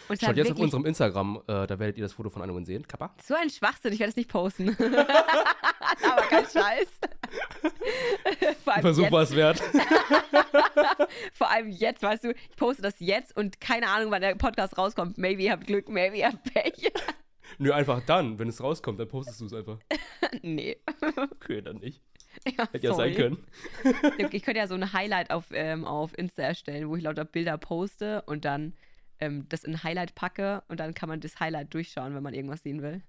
Und Schaut jetzt auf unserem Instagram, äh, da werdet ihr das Foto von Anungen sehen. Kappa. so ein Schwachsinn, ich werde es nicht posten. Aber kein Scheiß. Versuch war es wert. Vor allem jetzt, weißt du, ich poste das jetzt und keine Ahnung, wann der Podcast rauskommt. Maybe ihr habt Glück, maybe ihr habt Pech. Nö, einfach dann, wenn es rauskommt, dann postest du es einfach. nee. Okay, dann nicht. Ja, Hätte ja sein können. Ich könnte ja so ein Highlight auf, ähm, auf Insta erstellen, wo ich lauter Bilder poste und dann ähm, das in ein Highlight packe und dann kann man das Highlight durchschauen, wenn man irgendwas sehen will.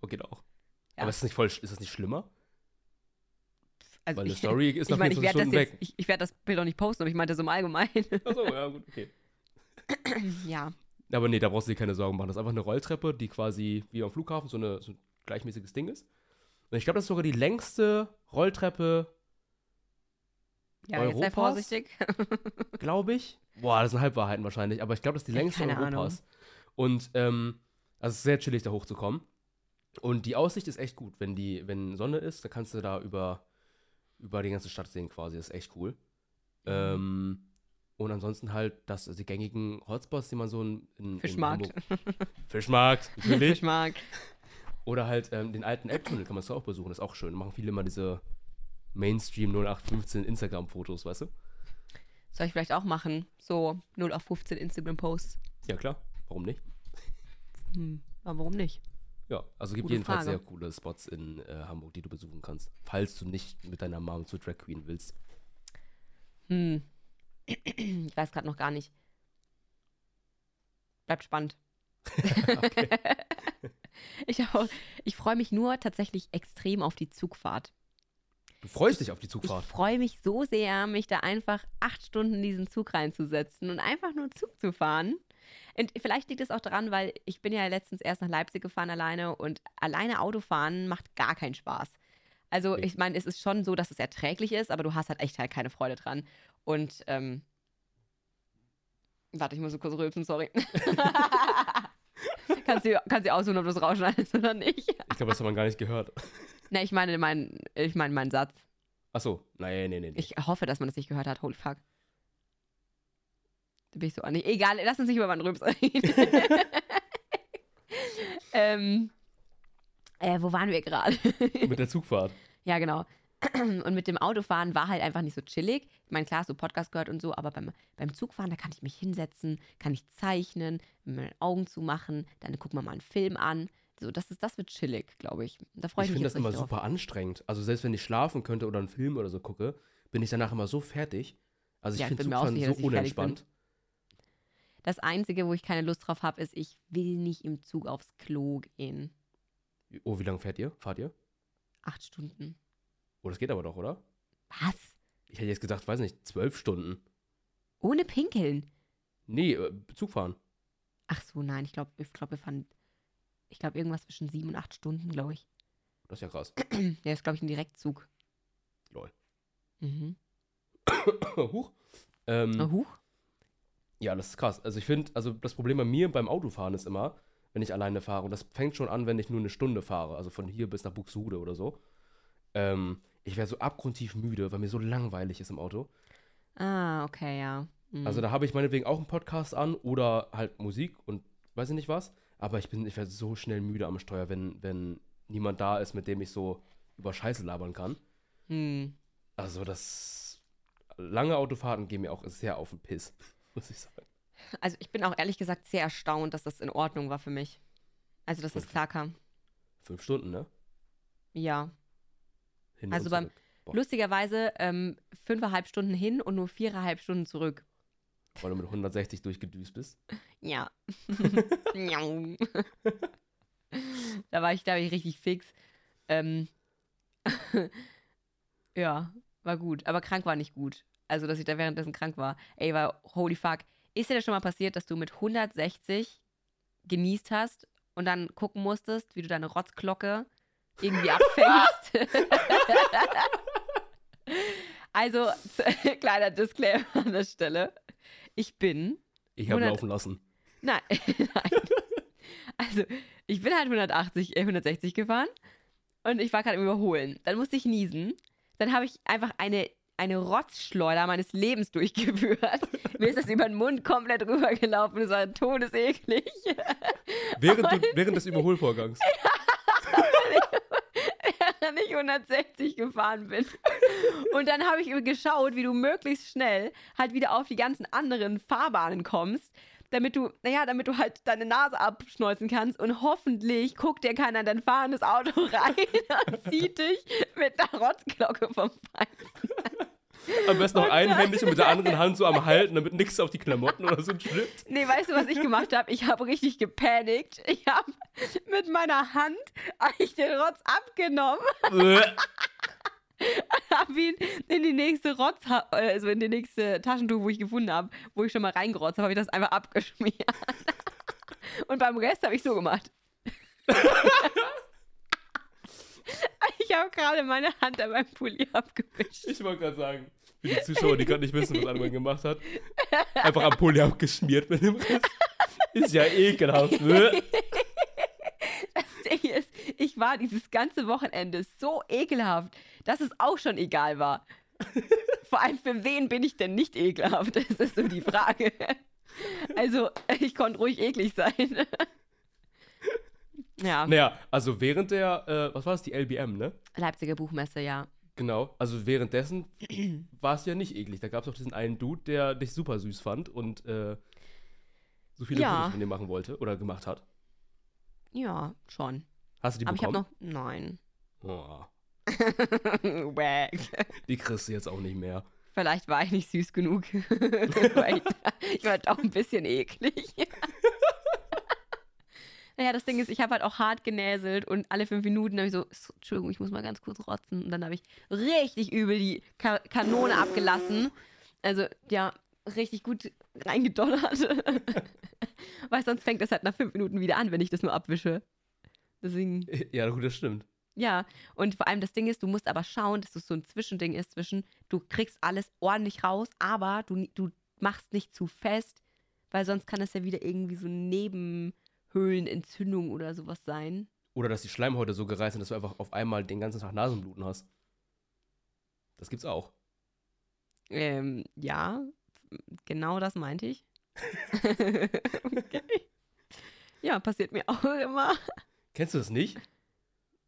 Oh, geht auch. Ja. Aber ist das nicht voll, ist das nicht schlimmer? Also Weil eine ich, Story ist nach ich 24 werde das Stunden jetzt, weg. ich, ich werde das Bild auch nicht posten, aber ich meinte so im Allgemeinen. Achso, ja, gut, okay. ja. Aber nee, da brauchst du dir keine Sorgen machen. Das ist einfach eine Rolltreppe, die quasi wie am Flughafen so, eine, so ein gleichmäßiges Ding ist. Und ich glaube, das ist sogar die längste Rolltreppe, Ja, jetzt sei Europas? vorsichtig. glaube ich. Boah, das sind Halbwahrheiten wahrscheinlich, aber ich glaube, das ist die längste keine Europas. Und ähm, also es ist sehr chillig, da hochzukommen. Und die Aussicht ist echt gut. Wenn die, wenn Sonne ist, dann kannst du da über, über die ganze Stadt sehen quasi. Das ist echt cool. Ähm, und ansonsten halt das, also die gängigen Hotspots, die man so in, in Fischmarkt. In Hamburg, Fischmarkt, natürlich. Fischmarkt. Oder halt ähm, den alten Elbtunnel kann man so auch besuchen, das ist auch schön. Machen viele immer diese Mainstream 0815 Instagram-Fotos, weißt du? Soll ich vielleicht auch machen? So 0 auf 15 Instagram-Posts. Ja, klar. Warum nicht? Hm, aber warum nicht? Ja, also gibt Gute jedenfalls Frage. sehr coole Spots in äh, Hamburg, die du besuchen kannst. Falls du nicht mit deiner Mom zur Drag Queen willst. Hm. Ich weiß gerade noch gar nicht. Bleibt spannend. ich auch- ich freue mich nur tatsächlich extrem auf die Zugfahrt. Du freust dich auf die Ich Zugfahrt. freue mich so sehr, mich da einfach acht Stunden in diesen Zug reinzusetzen und einfach nur Zug zu fahren. Und vielleicht liegt es auch daran, weil ich bin ja letztens erst nach Leipzig gefahren alleine und alleine Autofahren macht gar keinen Spaß. Also ich meine, es ist schon so, dass es erträglich ist, aber du hast halt echt halt keine Freude dran. Und ähm, warte, ich muss so kurz rülpsen, sorry. kannst, du, kannst du aussuchen, ob du es rausschneidest oder nicht? Ich glaube, das hat man gar nicht gehört. Ne, ich meine meinen ich meine meinen Satz. Achso, nein, nee, nee, nee. Ich hoffe, dass man das nicht gehört hat. Holy fuck. Da bin ich so an. Egal, lass uns nicht über meinen Rübs reden. ähm, äh, wo waren wir gerade? Mit der Zugfahrt. Ja, genau. Und mit dem Autofahren war halt einfach nicht so chillig. Ich meine, klar, so Podcast gehört und so, aber beim, beim Zugfahren, da kann ich mich hinsetzen, kann ich zeichnen, meine Augen zumachen, dann gucken wir mal einen Film an. So, das, ist, das wird chillig, glaube ich. Da freue ich, Ich mich finde das immer super anstrengend. Also selbst wenn ich schlafen könnte oder einen Film oder so gucke, bin ich danach immer so fertig. Also ich Ja, ich finde Zugfahren so ich unentspannt. Das Einzige, wo ich keine Lust drauf habe, ist, ich will nicht im Zug aufs Klo gehen. Oh, wie lange fährt ihr? Fahrt ihr? Acht Stunden. Oh, das geht aber doch, oder? Was? Ich hätte jetzt gedacht, weiß nicht, zwölf Stunden. Ohne Pinkeln? Nee, äh, Zugfahren. Ach so, nein, ich glaube, ich glaub, wir fahren, ich glaube, irgendwas zwischen sieben und acht Stunden, glaube ich. Das ist ja krass. Ja, ist, glaube ich, ein Direktzug. Lol. Mhm. Huch. Ähm, Oh, huch. Ja, das ist krass. Also ich finde, also das Problem bei mir beim Autofahren ist immer, wenn ich alleine fahre, und das fängt schon an, wenn ich nur eine Stunde fahre, also von hier bis nach Buxtehude oder so. Ähm, ich wäre so abgrundtief müde, weil mir so langweilig ist im Auto. Ah, okay, ja. Mhm. Also da habe ich meinetwegen auch einen Podcast an oder halt Musik und weiß ich nicht was. Aber ich bin, ich werde so schnell müde am Steuer, wenn, wenn niemand da ist, mit dem ich so über Scheiße labern kann. Hm. Also das lange Autofahrten gehen mir auch sehr auf den Piss, muss ich sagen. Also ich bin auch ehrlich gesagt sehr erstaunt, dass das in Ordnung war für mich. Also, dass das Und- klar kam. Fünf Stunden, ne? Ja. Hin Also beim-. Lustigerweise ähm, fünfeinhalb Stunden hin und nur viereinhalb Stunden zurück. Weil du mit 160 durchgedüst bist. Ja. Da war ich, war ich richtig fix. Ähm, ja, war gut. Aber krank war nicht gut. Also, dass ich da währenddessen krank war. Ey, war holy fuck. Ist dir das schon mal passiert, dass du mit 160 genießt hast und dann gucken musstest, wie du deine Rotzglocke irgendwie abfängst? also, kleiner Disclaimer an der Stelle. Ich bin Ich habe 100 laufen lassen. Nein, nein. Also, ich bin halt 180, äh, 160 gefahren und ich war gerade im Überholen. Dann musste ich niesen. Dann habe ich einfach eine, eine Rotzschleuder meines Lebens durchgeführt. Mir ist das über den Mund komplett rübergelaufen. Es war todeseklig. Während, du, während des Überholvorgangs. während ich 160 gefahren bin. Und dann habe ich geschaut, wie du möglichst schnell halt wieder auf die ganzen anderen Fahrbahnen kommst, damit du, naja, damit du halt deine Nase abschneuzen kannst und hoffentlich guckt dir keiner in dein fahrendes Auto rein und sieht dich mit einer Rotzglocke vom Feinsten. Am besten noch einhändig und mit der anderen Hand so am Halten, damit nichts auf die Klamotten oder so schlüpft. Nee, weißt du, was ich gemacht habe? Ich habe richtig gepanikt. Ich habe mit meiner Hand eigentlich den Rotz abgenommen habe ihn in die nächste Rotz, also in die nächste Taschentuch, wo ich gefunden habe, wo ich schon mal reingerotzt habe, habe ich das einfach abgeschmiert. Und beim Rest habe ich so gemacht. ich habe gerade meine Hand an meinem Pulli abgewischt. Ich wollte gerade sagen, für die Zuschauer, die gerade nicht wissen, was Anwar gemacht hat, einfach am Pulli abgeschmiert mit dem Rest. Ist ja ekelhaft. ne? Das Ding ist, ich war dieses ganze Wochenende so ekelhaft, dass es auch schon egal war. Vor allem, für wen bin ich denn nicht ekelhaft? Das ist so die Frage. Also, ich konnte ruhig eklig sein. Ja, Naja, also während der, äh, was war das, die LBM, ne? Leipziger Buchmesse, ja. Genau, also währenddessen war es ja nicht eklig. Da gab es auch diesen einen Dude, der dich super süß fand und äh, so viele Ja. Fotos von dir machen wollte oder gemacht hat. Ja, schon. Hast du die Aber ich habe bekommen? noch. Nein. Oh, Wack. die kriegst du jetzt auch nicht mehr. Vielleicht war ich nicht süß genug. Ich war doch ein bisschen eklig. naja, das Ding ist, ich habe halt auch hart genäselt und alle fünf Minuten habe ich so, Entschuldigung, ich muss mal ganz kurz rotzen. Und dann habe ich richtig übel die Ka Kanone abgelassen. Also, ja, richtig gut reingedonnert. Weil sonst fängt das halt nach fünf Minuten wieder an, wenn ich das nur abwische. Deswegen. Ja, gut, das stimmt. Ja, und vor allem das Ding ist, du musst aber schauen, dass es so ein Zwischending ist zwischen, du kriegst alles ordentlich raus, aber du, du machst nicht zu fest, weil sonst kann das ja wieder irgendwie so Nebenhöhlenentzündung oder sowas sein. Oder dass die Schleimhäute so gereizt sind, dass du einfach auf einmal den ganzen Tag Nasenbluten hast. Das gibt's auch. Ähm, ja, genau das meinte ich. okay. Ja, passiert mir auch immer. Kennst du das nicht?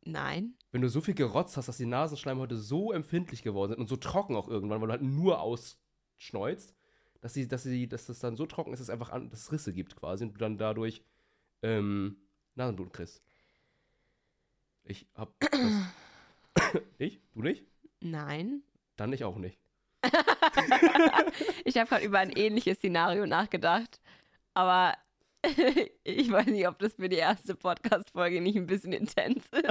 Nein. Wenn du so viel gerotzt hast, dass die Nasenschleimhäute so empfindlich geworden sind und so trocken auch irgendwann, weil du halt nur ausschneuzt, dass, sie, dass, sie, dass das dann so trocken ist, dass es einfach an, dass es Risse gibt quasi und du dann dadurch ähm, Nasenblut kriegst. Ich hab das. ich? Du nicht? Nein. Dann ich auch nicht. ich habe gerade über ein ähnliches Szenario nachgedacht. Aber ich weiß nicht, ob das für die erste Podcast-Folge nicht ein bisschen intens ist.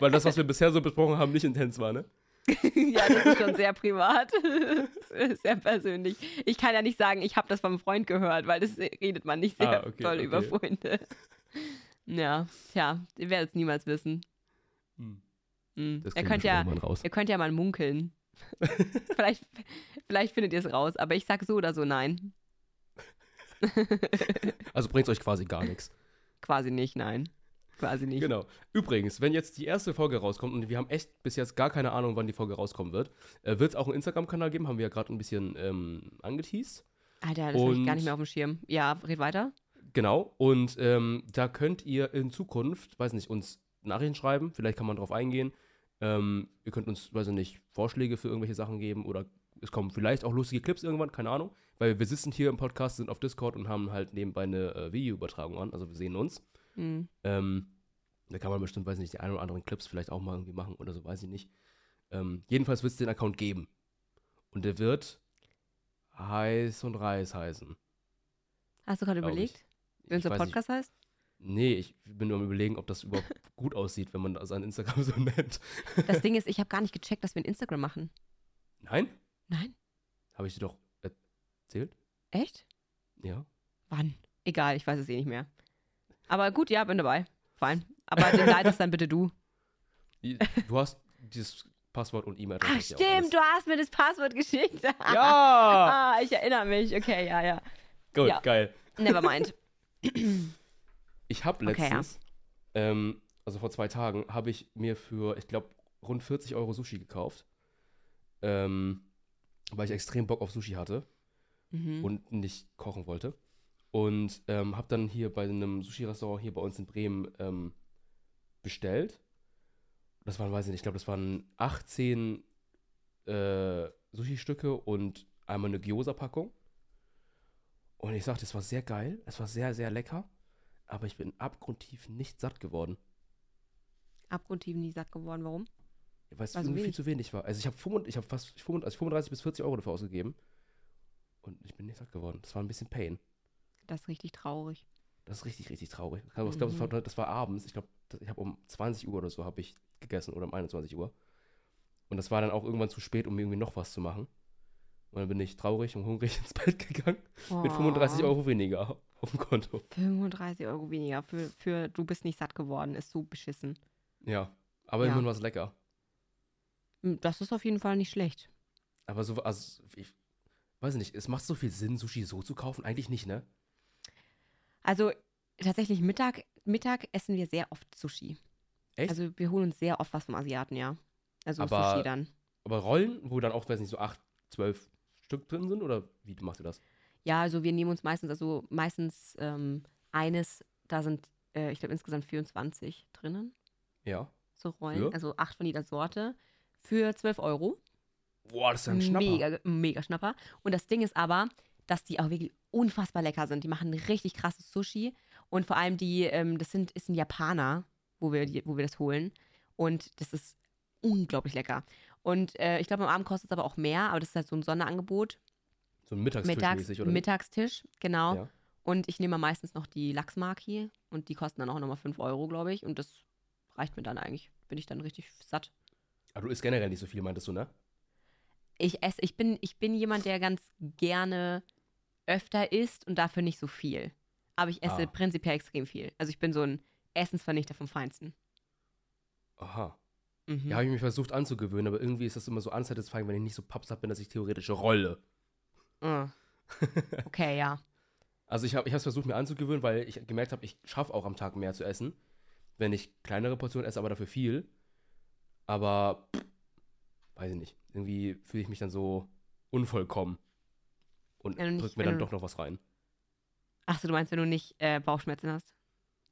Weil das, was wir bisher so besprochen haben, nicht intens war, ne? ja, das ist schon sehr privat. sehr persönlich. Ich kann ja nicht sagen, ich habe das vom Freund gehört, weil das redet man nicht sehr Ah, okay, doll okay. über Freunde. Ja, tja, ihr werdet es niemals wissen. Hm. Hm. Ihr könnt ja, ihr könnt ja mal munkeln. vielleicht, vielleicht findet ihr es raus, aber ich sag so oder so nein. Also bringt euch quasi gar nichts. Quasi nicht, nein. Quasi nicht. Genau. Übrigens, wenn jetzt die erste Folge rauskommt und wir haben echt bis jetzt gar keine Ahnung, wann die Folge rauskommen wird, äh, wird es auch einen Instagram-Kanal geben, haben wir ja gerade ein bisschen ähm, angeteased. Alter, das habe ich gar nicht mehr auf dem Schirm. Ja, red weiter. Genau. Und ähm, da könnt ihr in Zukunft, weiß nicht, uns Nachrichten schreiben, vielleicht kann man drauf eingehen. Ähm, ihr könnt uns, weiß ich nicht, Vorschläge für irgendwelche Sachen geben oder es kommen vielleicht auch lustige Clips irgendwann, keine Ahnung. Weil wir sitzen hier im Podcast, sind auf Discord und haben halt nebenbei eine äh, Videoübertragung an, also wir sehen uns. Hm. Ähm, da kann man bestimmt, weiß ich nicht, die ein oder anderen Clips vielleicht auch mal irgendwie machen oder so, weiß ich nicht. Ähm, jedenfalls wird es den Account geben. Und der wird heiß und Reis heißen. Hast du gerade überlegt, wie unser weiß nicht. Podcast heißt? Nee, ich bin nur am überlegen, ob das überhaupt gut aussieht, wenn man das an Instagram so nennt. Das Ding ist, ich habe gar nicht gecheckt, dass wir ein Instagram machen. Nein? Nein? Habe ich dir doch erzählt? Echt? Ja. Wann? Egal, ich weiß es eh nicht mehr. Aber gut, ja, bin dabei. Fein. Aber den leitest dann bitte du. Du hast dieses Passwort und E-Mail-Adresse. Ach, stimmt, du hast mir das Passwort geschickt. Ja! ah, ich erinnere mich. Okay, ja, ja. Gut, Ja. geil. Never mind. Ich habe Okay, ja. letztens, ähm, also vor zwei Tagen, habe ich mir für, ich glaube, rund 40 Euro Sushi gekauft. Ähm, weil ich extrem Bock auf Sushi hatte Mhm. und nicht kochen wollte. Und ähm, habe dann hier bei einem Sushi-Restaurant hier bei uns in Bremen ähm, bestellt. Das waren, weiß ich nicht, ich glaube, das waren 18 äh, Sushi-Stücke und einmal eine Gyoza-Packung. Und ich sagte, es war sehr geil, es war sehr, sehr lecker, aber ich bin abgrundtief nicht satt geworden. Abgrundtief nie satt geworden. Warum? Weil es viel wenig. zu wenig war. Also ich habe ich hab fast 35, also 35 bis 40 Euro dafür ausgegeben. Und ich bin nicht satt geworden. Das war ein bisschen Pain. Das ist richtig traurig. Das ist richtig, richtig traurig. Ich glaube, das, Mhm. war, das war abends. Ich glaube, ich habe um 20 Uhr oder so habe ich gegessen oder um 21 Uhr. Und das war dann auch irgendwann zu spät, um irgendwie noch was zu machen. Und dann bin ich traurig und hungrig ins Bett gegangen mit 35 Oh. Euro weniger auf dem Konto. 35 Euro weniger für, für du bist nicht satt geworden, ist so beschissen. Ja, aber Ja. immerhin war es lecker. Hm, Das ist auf jeden Fall nicht schlecht. Aber so, also, ich weiß nicht, es macht so viel Sinn, Sushi so zu kaufen? Eigentlich nicht, ne? Also tatsächlich Mittag, Mittag essen wir sehr oft Sushi. Echt? Also wir holen uns sehr oft was vom Asiaten, ja. Also Aber- Sushi dann. Aber Rollen, wo dann auch, weiß nicht, so 8, 12 Stück drin sind? Oder wie macht ihr das? Ja, also wir nehmen uns meistens, also meistens ähm, eines, da sind, äh, ich glaube insgesamt 24 drinnen, Ja. so Rollen, Für? also acht von jeder Sorte, für 12 Euro. Boah, das ist ja ein Schnapper. Mega, mega Schnapper. Und das Ding ist aber, dass die auch wirklich unfassbar lecker sind. Die machen richtig krasses Sushi. Und vor allem die, ähm, das sind, ist ein Japaner, wo wir, wo wir das holen. Und das ist unglaublich lecker. Und äh, ich glaube, am Abend kostet es aber auch mehr, aber das ist halt so ein Sonderangebot. So ein Mittagstisch Mittags, mäßig, oder? Mittagstisch, genau. Ja. Und ich nehme meistens noch die Lachsmaki und die kosten dann auch nochmal 5 Euro, glaube ich. Und das reicht mir dann eigentlich. Bin ich dann richtig satt. Aber du isst generell nicht so viel, meintest du, ne? Ich esse, ich bin, ich bin jemand, der ganz gerne öfter isst und dafür nicht so viel. Aber ich esse Ah. prinzipiell extrem viel. Also ich bin so ein Essensvernichter vom Feinsten. Aha. Mhm. Ja, habe ich mich versucht anzugewöhnen, aber irgendwie ist das immer so unsatisfying, wenn ich nicht so pappsatt bin, dass ich theoretisch rolle. Ah. Okay, ja. Also ich habe es versucht, mir anzugewöhnen, weil ich gemerkt habe, ich schaffe auch am Tag mehr zu essen, wenn ich kleinere Portionen esse, aber dafür viel. Aber, pff, weiß ich nicht. Irgendwie fühle ich mich dann so unvollkommen und Wenn du nicht- drück mir dann doch noch was rein. Achso, du meinst, wenn du nicht äh, Bauchschmerzen hast?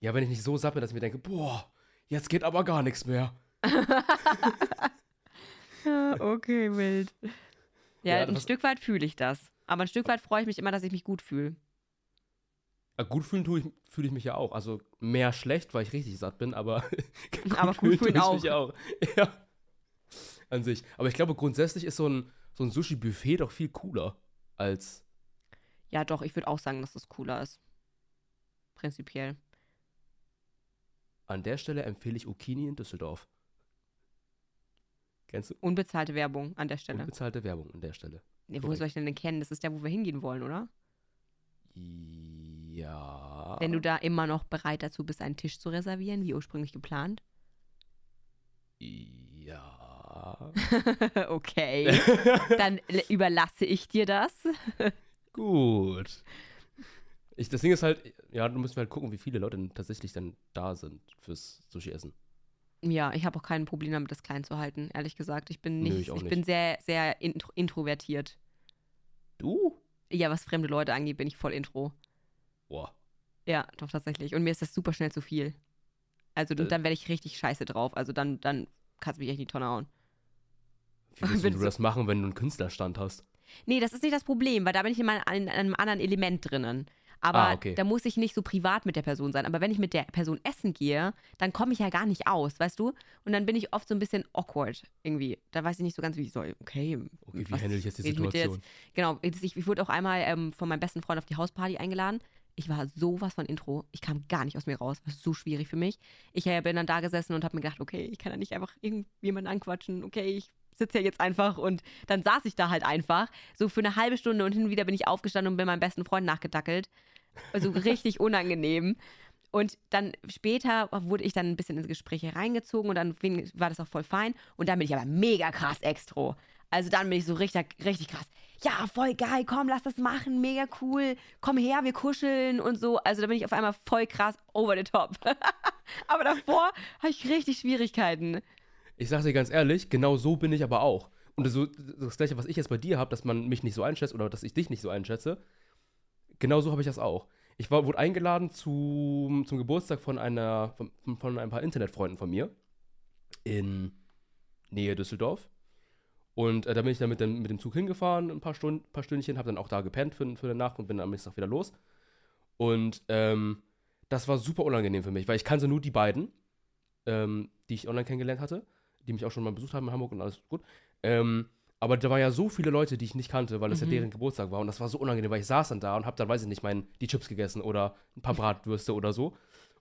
Ja, wenn ich nicht so satt bin, dass ich mir denke, boah, jetzt geht aber gar nichts mehr. okay, wild. Ja, Ja, ein Stück weit fühle ich das. Aber ein Stück weit freue ich mich immer, dass ich mich gut fühle. Ja, gut fühlen tue ich, fühle ich mich ja auch. Also mehr schlecht, weil ich richtig satt bin, aber gut Aber gut fühlen tue ich mich auch. Ja. An sich. Aber ich glaube, grundsätzlich ist so ein, so ein Sushi-Buffet doch viel cooler als. Ja, doch, ich würde auch sagen, dass das cooler ist. Prinzipiell. An der Stelle empfehle ich Okini in Düsseldorf. Kennst du? Unbezahlte Werbung an der Stelle. Unbezahlte Werbung an der Stelle. Nee, wo soll ich denn den kennen? Das ist der, wo wir hingehen wollen, oder? Ja. Wenn du da immer noch bereit dazu bist, einen Tisch zu reservieren, wie ursprünglich geplant. Ja. okay. Dann überlasse ich dir das. Gut. Ich, das Ding ist halt, ja, du müssen halt gucken, wie viele Leute denn tatsächlich dann da sind fürs Sushi-Essen. Ja, ich habe auch kein Problem damit, das klein zu halten, ehrlich gesagt. Ich bin Nö, nicht, ich auch ich nicht. bin sehr, sehr intro introvertiert. Du? Ja, was fremde Leute angeht, bin ich voll intro. Boah. Ja, doch tatsächlich. Und mir ist das super schnell zu viel. Also Äh. dann werde ich richtig scheiße drauf. Also dann, dann kannst du mich echt in die Tonne hauen. Wie willst du das machen, wenn du einen Künstlerstand hast? Nee, das ist nicht das Problem, weil da bin ich in, mein, in einem anderen Element drinnen. Aber Ah, okay. da muss ich nicht so privat mit der Person sein. Aber wenn ich mit der Person essen gehe, dann komme ich ja gar nicht aus, weißt du? Und dann bin ich oft so ein bisschen awkward irgendwie. Da weiß ich nicht so ganz, wie ich soll. Okay, Okay, wie handle ich jetzt die rede ich mit dir Situation? Genau, ich, ich wurde auch einmal ähm, von meinem besten Freund auf die Hausparty eingeladen. Ich war sowas von Intro. Ich kam gar nicht aus mir raus. War so schwierig für mich. Ich äh, bin dann da gesessen und habe mir gedacht, okay, ich kann ja nicht einfach irgendjemanden anquatschen. Okay, ich sitze ja jetzt einfach und dann saß ich da halt einfach. So für eine halbe Stunde und hin und wieder bin ich aufgestanden und bin meinem besten Freund nachgedackelt. Also richtig unangenehm. Und dann später wurde ich dann ein bisschen ins Gespräch reingezogen und dann war das auch voll fein. Und dann bin ich aber mega krass extro. Also dann bin ich so richtig, richtig krass. Ja, voll geil, komm, lass das machen, mega cool. Komm her, wir kuscheln und so. Also da bin ich auf einmal voll krass over the top. aber davor habe ich richtig Schwierigkeiten. Ich sag dir ganz ehrlich, genau so bin ich aber auch. Und so, das Gleiche, was ich jetzt bei dir habe, dass man mich nicht so einschätzt oder dass ich dich nicht so einschätze, genau so habe ich das auch. Ich war, wurde eingeladen zu, zum Geburtstag von, einer, von, von ein paar Internetfreunden von mir in Nähe Düsseldorf. Und äh, da bin ich dann mit dem, mit dem Zug hingefahren, ein paar Stunden, paar Stündchen, habe dann auch da gepennt für, für eine Nacht und bin am nächsten Tag wieder los. Und ähm, das war super unangenehm für mich, weil ich kannte nur die beiden, ähm, die ich online kennengelernt hatte, die mich auch schon mal besucht haben in Hamburg und alles gut. Ähm, aber da waren ja so viele Leute, die ich nicht kannte, weil das Mhm. ja deren Geburtstag war. Und das war so unangenehm, weil ich saß dann da und habe dann, weiß ich nicht, mein, die Chips gegessen oder ein paar Bratwürste oder so.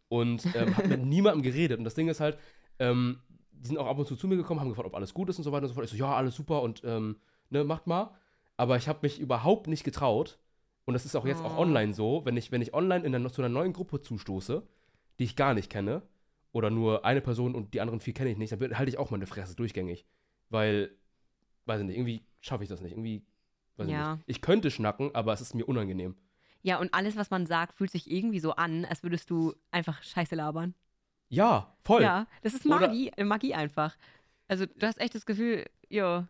Und ähm, habe mit niemandem geredet. Und das Ding ist halt, ähm, die sind auch ab und zu zu mir gekommen, haben gefragt, ob alles gut ist und so weiter und so fort. Ich so, ja, alles super und ähm, ne, macht mal. Aber ich habe mich überhaupt nicht getraut. Und das ist auch jetzt auch Oh. online so, wenn ich, wenn ich online in einer, zu einer neuen Gruppe zustoße, die ich gar nicht kenne, oder nur eine Person und die anderen vier kenne ich nicht, dann halte ich auch meine Fresse durchgängig. Weil, weiß ich nicht, irgendwie schaffe ich das nicht. Irgendwie, weiß Ja. ich nicht. Ich könnte schnacken, aber es ist mir unangenehm. Ja, und alles, was man sagt, fühlt sich irgendwie so an, als würdest du einfach Scheiße labern. Ja, voll. Ja, das ist Oder- Magie, Magie einfach. Also du hast echt das Gefühl, jo.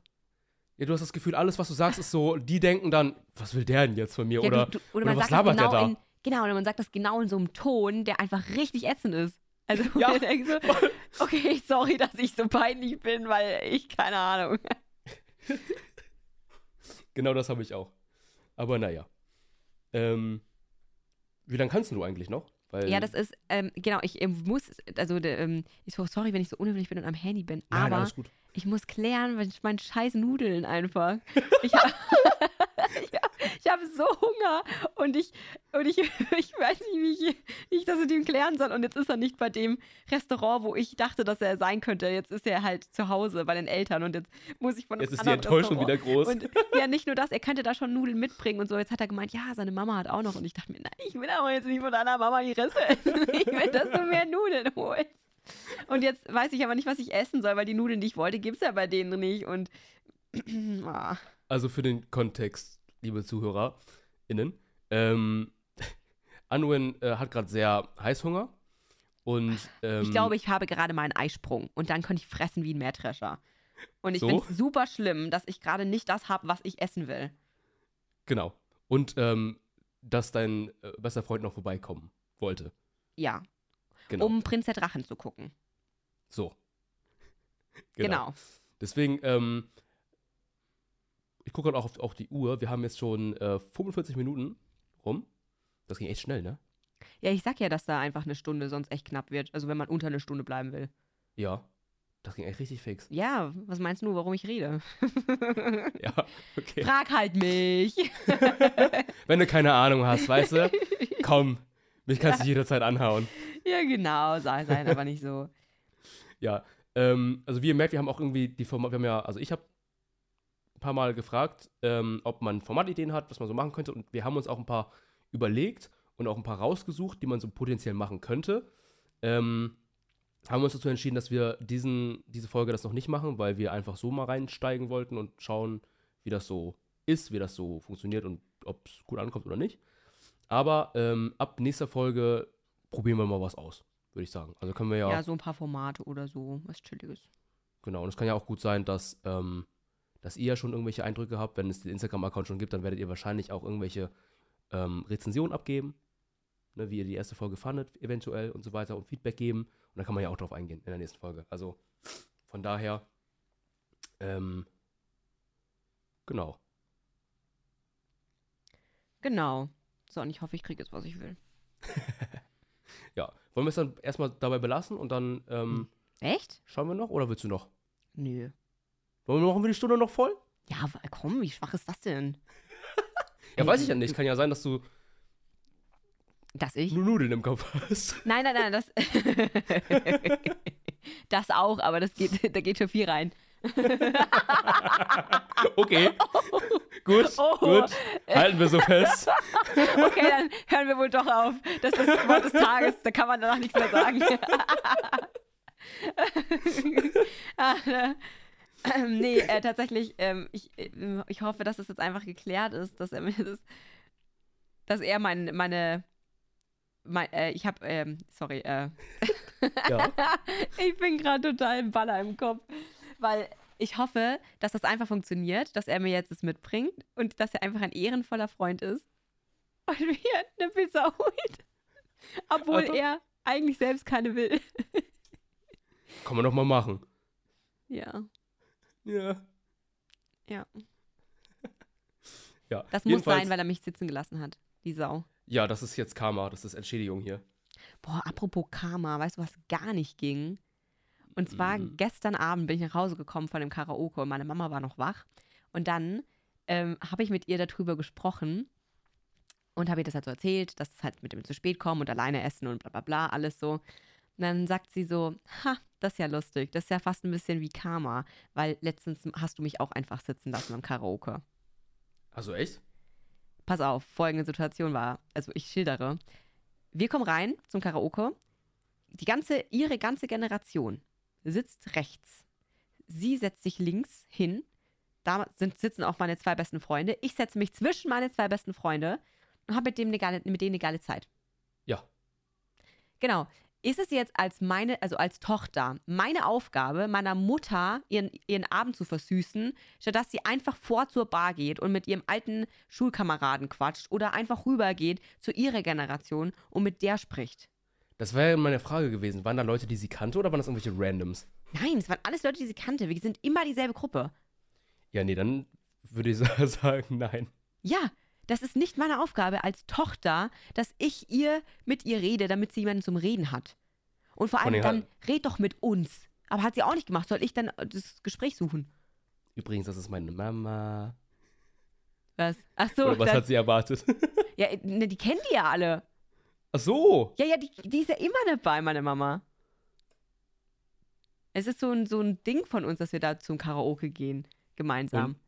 Ja, du hast das Gefühl, alles, was du sagst, ist so, die denken dann, was will der denn jetzt von mir? Ja, oder du, du, oder, oder man was labert der genau da? in, genau, oder man sagt das genau in so einem Ton, der einfach richtig ätzend ist. Also Ja, ich denke so, okay, sorry, dass ich so peinlich bin, weil ich, keine Ahnung. Genau das habe ich auch. Aber naja. Ähm, wie lange kannst du eigentlich noch? Weil, Ja, das ist, ähm, genau, ich ähm, muss, also ähm, ich so, sorry, wenn ich so unhöflich bin und am Handy bin, Nein, aber gut. ich muss klären, weil ich meinen scheiß Nudeln einfach. Ich hab, ich hab so Hunger und ich, und ich, ich weiß nicht, wie ich, wie ich das mit ihm klären soll. Und jetzt ist er nicht bei dem Restaurant, wo ich dachte, dass er sein könnte. Jetzt ist er halt zu Hause bei den Eltern und jetzt muss ich von einem Jetzt ist die Enttäuschung Restaurant- wieder groß. Und ja, nicht nur das, er könnte da schon Nudeln mitbringen und so. Jetzt hat er gemeint, ja, seine Mama hat auch noch. Und ich dachte mir, nein, ich will aber jetzt nicht von deiner Mama die Reste essen. Ich will, dass du mehr Nudeln holst. Und jetzt weiß ich aber nicht, was ich essen soll, weil die Nudeln, die ich wollte, gibt es ja bei denen nicht. Und ah, Also für den Kontext, liebe ZuhörerInnen, ähm, Anwen äh, hat gerade sehr Heißhunger. Und ähm, ich glaube, ich habe gerade mal einen Eisprung. Und dann könnte ich fressen wie ein Mähdrescher. Und ich So? finde es super schlimm, dass ich gerade nicht das habe, was ich essen will. Genau. Und ähm, dass dein äh, bester Freund noch vorbeikommen wollte. Ja. Genau. um Prinz der Drachen zu gucken. So. Genau. Deswegen, ähm, ich gucke gerade auch auf, auf die Uhr. Wir haben jetzt schon äh, 45 Minuten rum. Das ging echt schnell, ne? Ja, ich sag ja, dass da einfach eine Stunde sonst echt knapp wird. Also wenn man unter eine Stunde bleiben will. Ja. Das ging echt richtig fix. Ja, was meinst du, warum ich rede? Ja, okay. Frag halt mich. Wenn du keine Ahnung hast, weißt du, komm, mich kannst du jederzeit anhauen. ja, genau, sei sein, aber nicht so. Ja, ähm, also wie ihr merkt, wir haben auch irgendwie die Format, wir haben ja, also ich habe ein paar Mal gefragt, ähm, ob man Formatideen hat, was man so machen könnte und wir haben uns auch ein paar überlegt und auch ein paar rausgesucht, die man so potenziell machen könnte. Ähm, haben uns dazu entschieden, dass wir diesen, diese Folge das noch nicht machen, weil wir einfach so mal reinsteigen wollten und schauen, wie das so ist, wie das so funktioniert und ob es gut ankommt oder nicht. Aber ähm, ab nächster Folge probieren wir mal was aus, würde ich sagen. Also können wir ja, Ja. so ein paar Formate oder so, was Chilliges. genau. Und es kann ja auch gut sein, dass, ähm, dass ihr ja schon irgendwelche Eindrücke habt. Wenn es den Instagram-Account schon gibt, dann werdet ihr wahrscheinlich auch irgendwelche ähm, Rezensionen abgeben, ne, wie ihr die erste Folge fandet, eventuell und so weiter und Feedback geben. Und da kann man ja auch drauf eingehen in der nächsten Folge. Also von daher, ähm, genau. Genau. So, und ich hoffe, ich kriege jetzt, was ich will. Ja, wollen wir es dann erstmal dabei belassen und dann ähm, Echt? schauen wir noch oder willst du noch? Nö. Wollen wir machen wir die Stunde noch voll? Ja, komm, wie schwach ist das denn? Ja, Ey, weiß ich ja nicht. Kann ja sein, dass du Dass ich? nur Nudeln im Kopf hast. Nein, nein, nein, das. das auch, aber das geht, da geht schon viel rein. Okay. gut, Oh. gut. Halten wir so fest. Okay, dann hören wir wohl doch auf. Das ist das Wort des Tages, da kann man danach nichts mehr sagen. Ah, äh, ähm, nee, äh, tatsächlich, ähm, ich, äh, ich hoffe, dass das jetzt einfach geklärt ist, dass er mir das, dass er mein, meine, mein, äh, ich habe, ähm, sorry, äh, Ja. ich bin gerade total im Baller im Kopf, weil ich hoffe, dass das einfach funktioniert, dass er mir jetzt das mitbringt und dass er einfach ein ehrenvoller Freund ist und mir eine Pizza holt, obwohl Also- er eigentlich selbst keine will. Kann man doch mal machen. Ja, Ja. ja. Ja. Das muss sein, weil er mich sitzen gelassen hat, die Sau. Ja, das ist jetzt Karma. Das ist Entschädigung hier. Boah, apropos Karma, weißt du, was gar nicht ging? Und zwar Mhm. gestern Abend bin ich nach Hause gekommen von dem Karaoke und meine Mama war noch wach. Und dann ähm, habe ich mit ihr darüber gesprochen und habe ihr das halt so erzählt, dass es halt mit dem zu spät kommen und alleine essen und bla bla bla, alles so. Und dann sagt sie so, ha, das ist ja lustig, das ist ja fast ein bisschen wie Karma, weil letztens hast du mich auch einfach sitzen lassen beim Karaoke. Also echt? Pass auf, folgende Situation war, also ich schildere. Wir kommen rein zum Karaoke. Die ganze, ihre ganze Generation sitzt rechts. Sie setzt sich links hin. Da sind, sitzen auch meine zwei besten Freunde. Ich setze mich zwischen meine zwei besten Freunde und habe mit, dem eine geile- mit denen eine geile Zeit. Ja. Genau. Ist es jetzt als meine, also als Tochter, meine Aufgabe, meiner Mutter ihren, ihren Abend zu versüßen, statt dass sie einfach vor zur Bar geht und mit ihrem alten Schulkameraden quatscht oder einfach rübergeht zu ihrer Generation und mit der spricht? Das wäre meine Frage gewesen. Waren da Leute, die sie kannte oder waren das irgendwelche Randoms? Nein, es waren alles Leute, die sie kannte. Wir sind immer dieselbe Gruppe. Ja, nee, dann würde ich sagen, nein. Ja, das ist nicht meine Aufgabe als Tochter, dass ich ihr mit ihr rede, damit sie jemanden zum Reden hat. Und vor allem dann Ha- red doch mit uns. Aber hat sie auch nicht gemacht. Soll ich dann äh, das Gespräch suchen? Übrigens, das ist meine Mama. Was? Ach so, Oder was das, hat sie erwartet? ja, ne, die kennen die ja alle. Ach so. Ja, ja, die, die ist ja immer dabei, meine Mama. Es ist so ein, so ein Ding von uns, dass wir da zum Karaoke gehen, gemeinsam. Und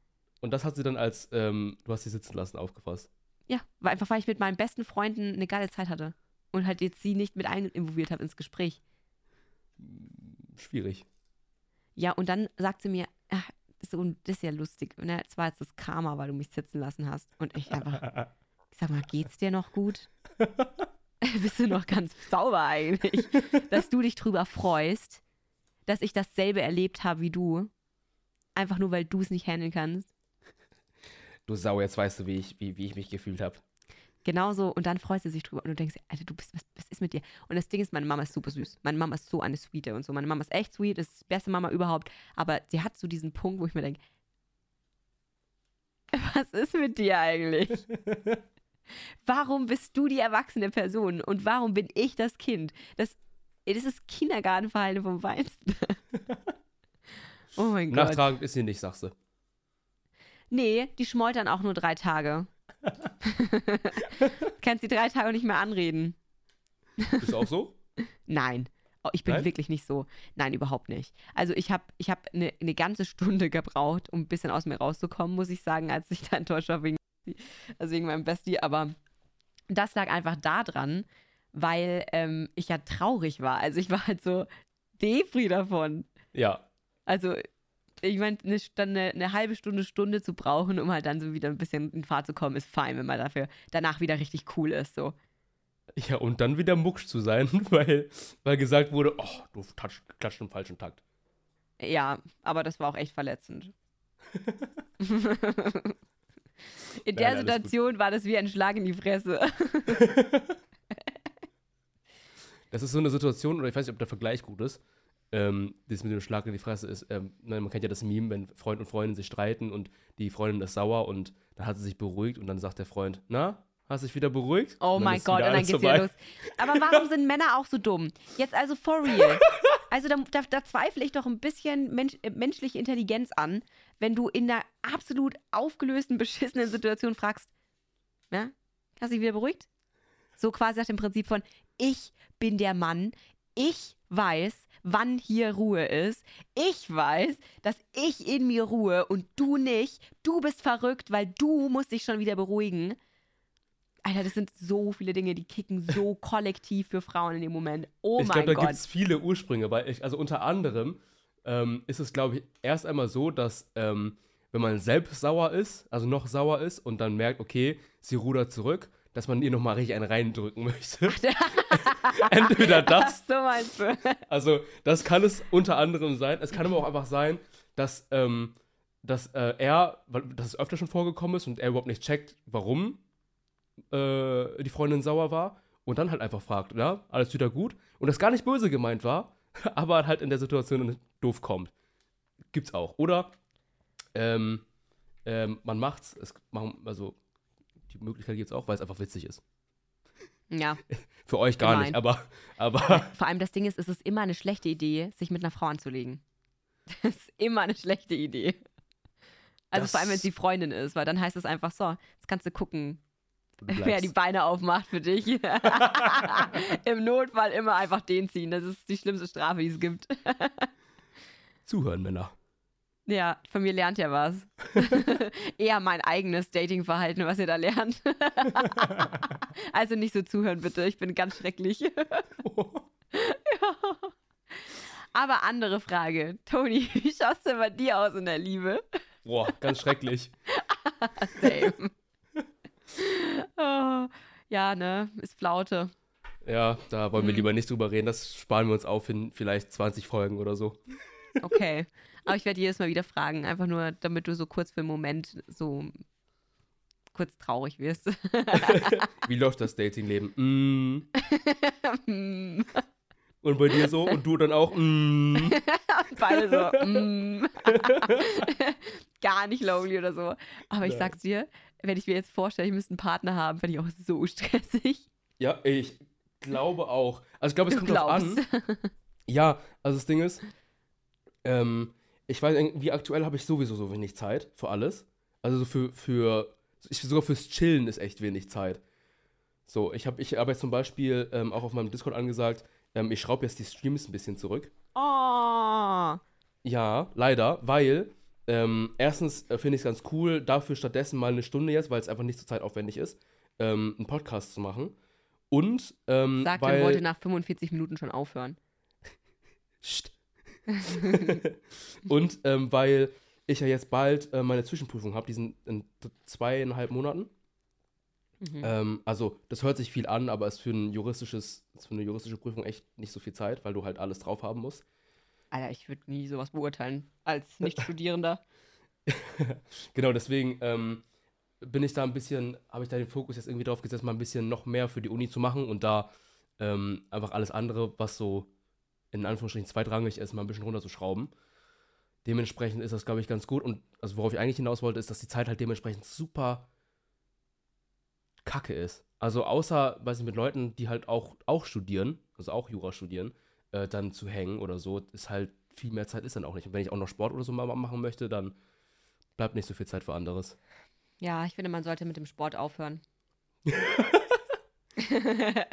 das hat sie dann als, ähm, du hast sie sitzen lassen, aufgefasst. Ja, weil, einfach weil ich mit meinen besten Freunden eine geile Zeit hatte. Und halt jetzt sie nicht mit involviert habe ins Gespräch. Schwierig. Ja, und dann sagt sie mir, ach, so, das ist ja lustig. Ne? Das war jetzt das Karma, weil du mich sitzen lassen hast. Und ich einfach, ich sag mal, geht's dir noch gut? Bist du noch ganz sauber eigentlich? Dass du dich drüber freust, dass ich dasselbe erlebt habe wie du. Einfach nur, weil du es nicht handeln kannst. Du Sau, jetzt weißt du, wie ich, wie, wie ich mich gefühlt habe. Genauso, und dann freut sie sich drüber und du denkst, Alter, du bist, was, was ist mit dir? Und das Ding ist, meine Mama ist super süß. Meine Mama ist so eine Sweete und so. Meine Mama ist echt sweet, ist die beste Mama überhaupt. Aber sie hat so diesen Punkt, wo ich mir denke, was ist mit dir eigentlich? Warum bist du die erwachsene Person und warum bin ich das Kind? Das, das ist Kindergartenverhalten vom Feinsten. oh mein Gott. Nachtragend ist sie nicht, sagst du. Nee, die schmollt dann auch nur drei Tage. Kannst sie drei Tage nicht mehr anreden. Bist du auch so? Nein. Oh, ich bin Nein? wirklich nicht so. Nein, überhaupt nicht. Also ich habe ich hab eine ne ganze Stunde gebraucht, um ein bisschen aus mir rauszukommen, muss ich sagen, als ich da enttäuscht war wegen, also wegen meinem Bestie. Aber das lag einfach daran, weil ähm, ich ja traurig war. Also ich war halt so Depri davon. Ja. Also ich meine, eine, dann eine, eine halbe Stunde, Stunde zu brauchen, um halt dann so wieder ein bisschen in Fahrt zu kommen, ist fein, wenn man dafür danach wieder richtig cool ist. So. Ja, und dann wieder mucksch zu sein, weil, weil gesagt wurde, oh, du klatscht im falschen Takt. Ja, aber das war auch echt verletzend. in Nein, der gut. Situation war das wie ein Schlag in die Fresse. Das ist so eine Situation, oder ich weiß nicht, ob der Vergleich gut ist, ähm, das mit dem Schlag in die Fresse ist, ähm, ne, man kennt ja das Meme, wenn Freund und Freundin sich streiten und die Freundin ist sauer und dann hat sie sich beruhigt und dann sagt der Freund, na, hast dich wieder beruhigt? Oh mein Gott, und dann geht's vorbei. wieder los. Aber warum sind Männer auch so dumm? Jetzt also for real. Also da, da, da zweifle ich doch ein bisschen Mensch, äh, menschliche Intelligenz an, wenn du in einer absolut aufgelösten, beschissenen Situation fragst, ja, hast du dich wieder beruhigt? So quasi nach dem Prinzip von, ich bin der Mann, ich weiß, wann hier Ruhe ist. Ich weiß, dass ich in mir ruhe und du nicht. Du bist verrückt, weil du musst dich schon wieder beruhigen. Alter, das sind so viele Dinge, die kicken so kollektiv für Frauen in dem Moment. Oh ich mein glaube, da Gott. gibt es viele Ursprünge, weil ich, also unter anderem ähm, ist es, glaube ich, erst einmal so, dass ähm, wenn man selbst sauer ist, also noch sauer ist und dann merkt, okay, sie rudert zurück, dass man ihr nochmal richtig einen reindrücken möchte. Entweder das, Ach, so meinst du. also das kann es unter anderem sein. Es kann aber auch einfach sein, dass, ähm, dass äh, er, weil das öfter schon vorgekommen ist und er überhaupt nicht checkt, warum äh, die Freundin sauer war und dann halt einfach fragt, ja, alles wieder gut und das gar nicht böse gemeint war, aber halt in der Situation doof kommt. Gibt's auch. Oder ähm, ähm, man macht's, es also die Möglichkeit gibt's auch, weil es einfach witzig ist. Ja, Für euch gar Gemein. nicht, aber, aber vor allem das Ding ist, es ist immer eine schlechte Idee, sich mit einer Frau anzulegen. Das ist immer eine schlechte Idee. Also Das- vor allem, wenn es die Freundin ist, weil dann heißt es einfach so, jetzt kannst du gucken, wer die Beine aufmacht für dich. Im Notfall immer einfach den ziehen. Das ist die schlimmste Strafe, die es gibt. Zuhören, Männer. Ja, von mir lernt ja was. Eher mein eigenes Datingverhalten, was ihr da lernt. also nicht so zuhören, bitte. Ich bin ganz schrecklich. Aber andere Frage. Toni, wie schaust du bei dir aus in der Liebe? Boah, ganz schrecklich. Same. oh, ja, ne? Ist Flaute. Ja, da wollen wir Hm. lieber nicht drüber reden. Das sparen wir uns auf in vielleicht 20 Folgen oder so. Okay. Aber ich werde jedes Mal wieder fragen, einfach nur, damit du so kurz für einen Moment so kurz traurig wirst. Wie läuft das Datingleben? Mm. Mm. Und bei dir so? Und du dann auch? Mm. Beide so. mm. Gar nicht lonely oder so. Aber ich Nein. sag's dir, wenn ich mir jetzt vorstelle, ich müsste einen Partner haben, fände ich auch so stressig. Ja, ich glaube auch. Also ich glaube, es Du kommt drauf an. glaubst. Ja, also das Ding ist, ähm, ich weiß, irgendwie aktuell habe ich sowieso so wenig Zeit für alles. Also so für, für ich, sogar fürs Chillen ist echt wenig Zeit. So, ich habe ich hab jetzt zum Beispiel ähm, auch auf meinem Discord angesagt, ähm, ich schraube jetzt die Streams ein bisschen zurück. Oh. Ja, leider, weil ähm, erstens äh, finde ich es ganz cool, dafür stattdessen mal eine Stunde jetzt, weil es einfach nicht so zeitaufwendig ist, ähm, einen Podcast zu machen. Und ähm, Sagt weil, dann wollte nach 45 Minuten schon aufhören. Psst. Und ähm, weil ich ja jetzt bald äh, meine Zwischenprüfung habe, die sind in zweieinhalb Monaten. Mhm. Ähm, also das hört sich viel an, aber ist für ein juristisches, ist für eine juristische Prüfung echt nicht so viel Zeit, weil du halt alles drauf haben musst. Alter, ich würde nie sowas beurteilen als Nicht-Studierender. Genau, deswegen ähm, bin ich da ein bisschen, habe ich da den Fokus jetzt irgendwie drauf gesetzt, mal ein bisschen noch mehr für die Uni zu machen und da ähm, einfach alles andere, was so in Anführungsstrichen zweitrangig ist, mal ein bisschen runterzuschrauben. Dementsprechend ist das, glaube ich, ganz gut. Und also worauf ich eigentlich hinaus wollte, ist, dass die Zeit halt dementsprechend super kacke ist. Also außer, weiß ich, mit Leuten, die halt auch, auch studieren, also auch Jura studieren, äh, dann zu hängen oder so, ist halt viel mehr Zeit ist dann auch nicht. Und wenn ich auch noch Sport oder so mal machen möchte, dann bleibt nicht so viel Zeit für anderes. Ja, ich finde, man sollte mit dem Sport aufhören.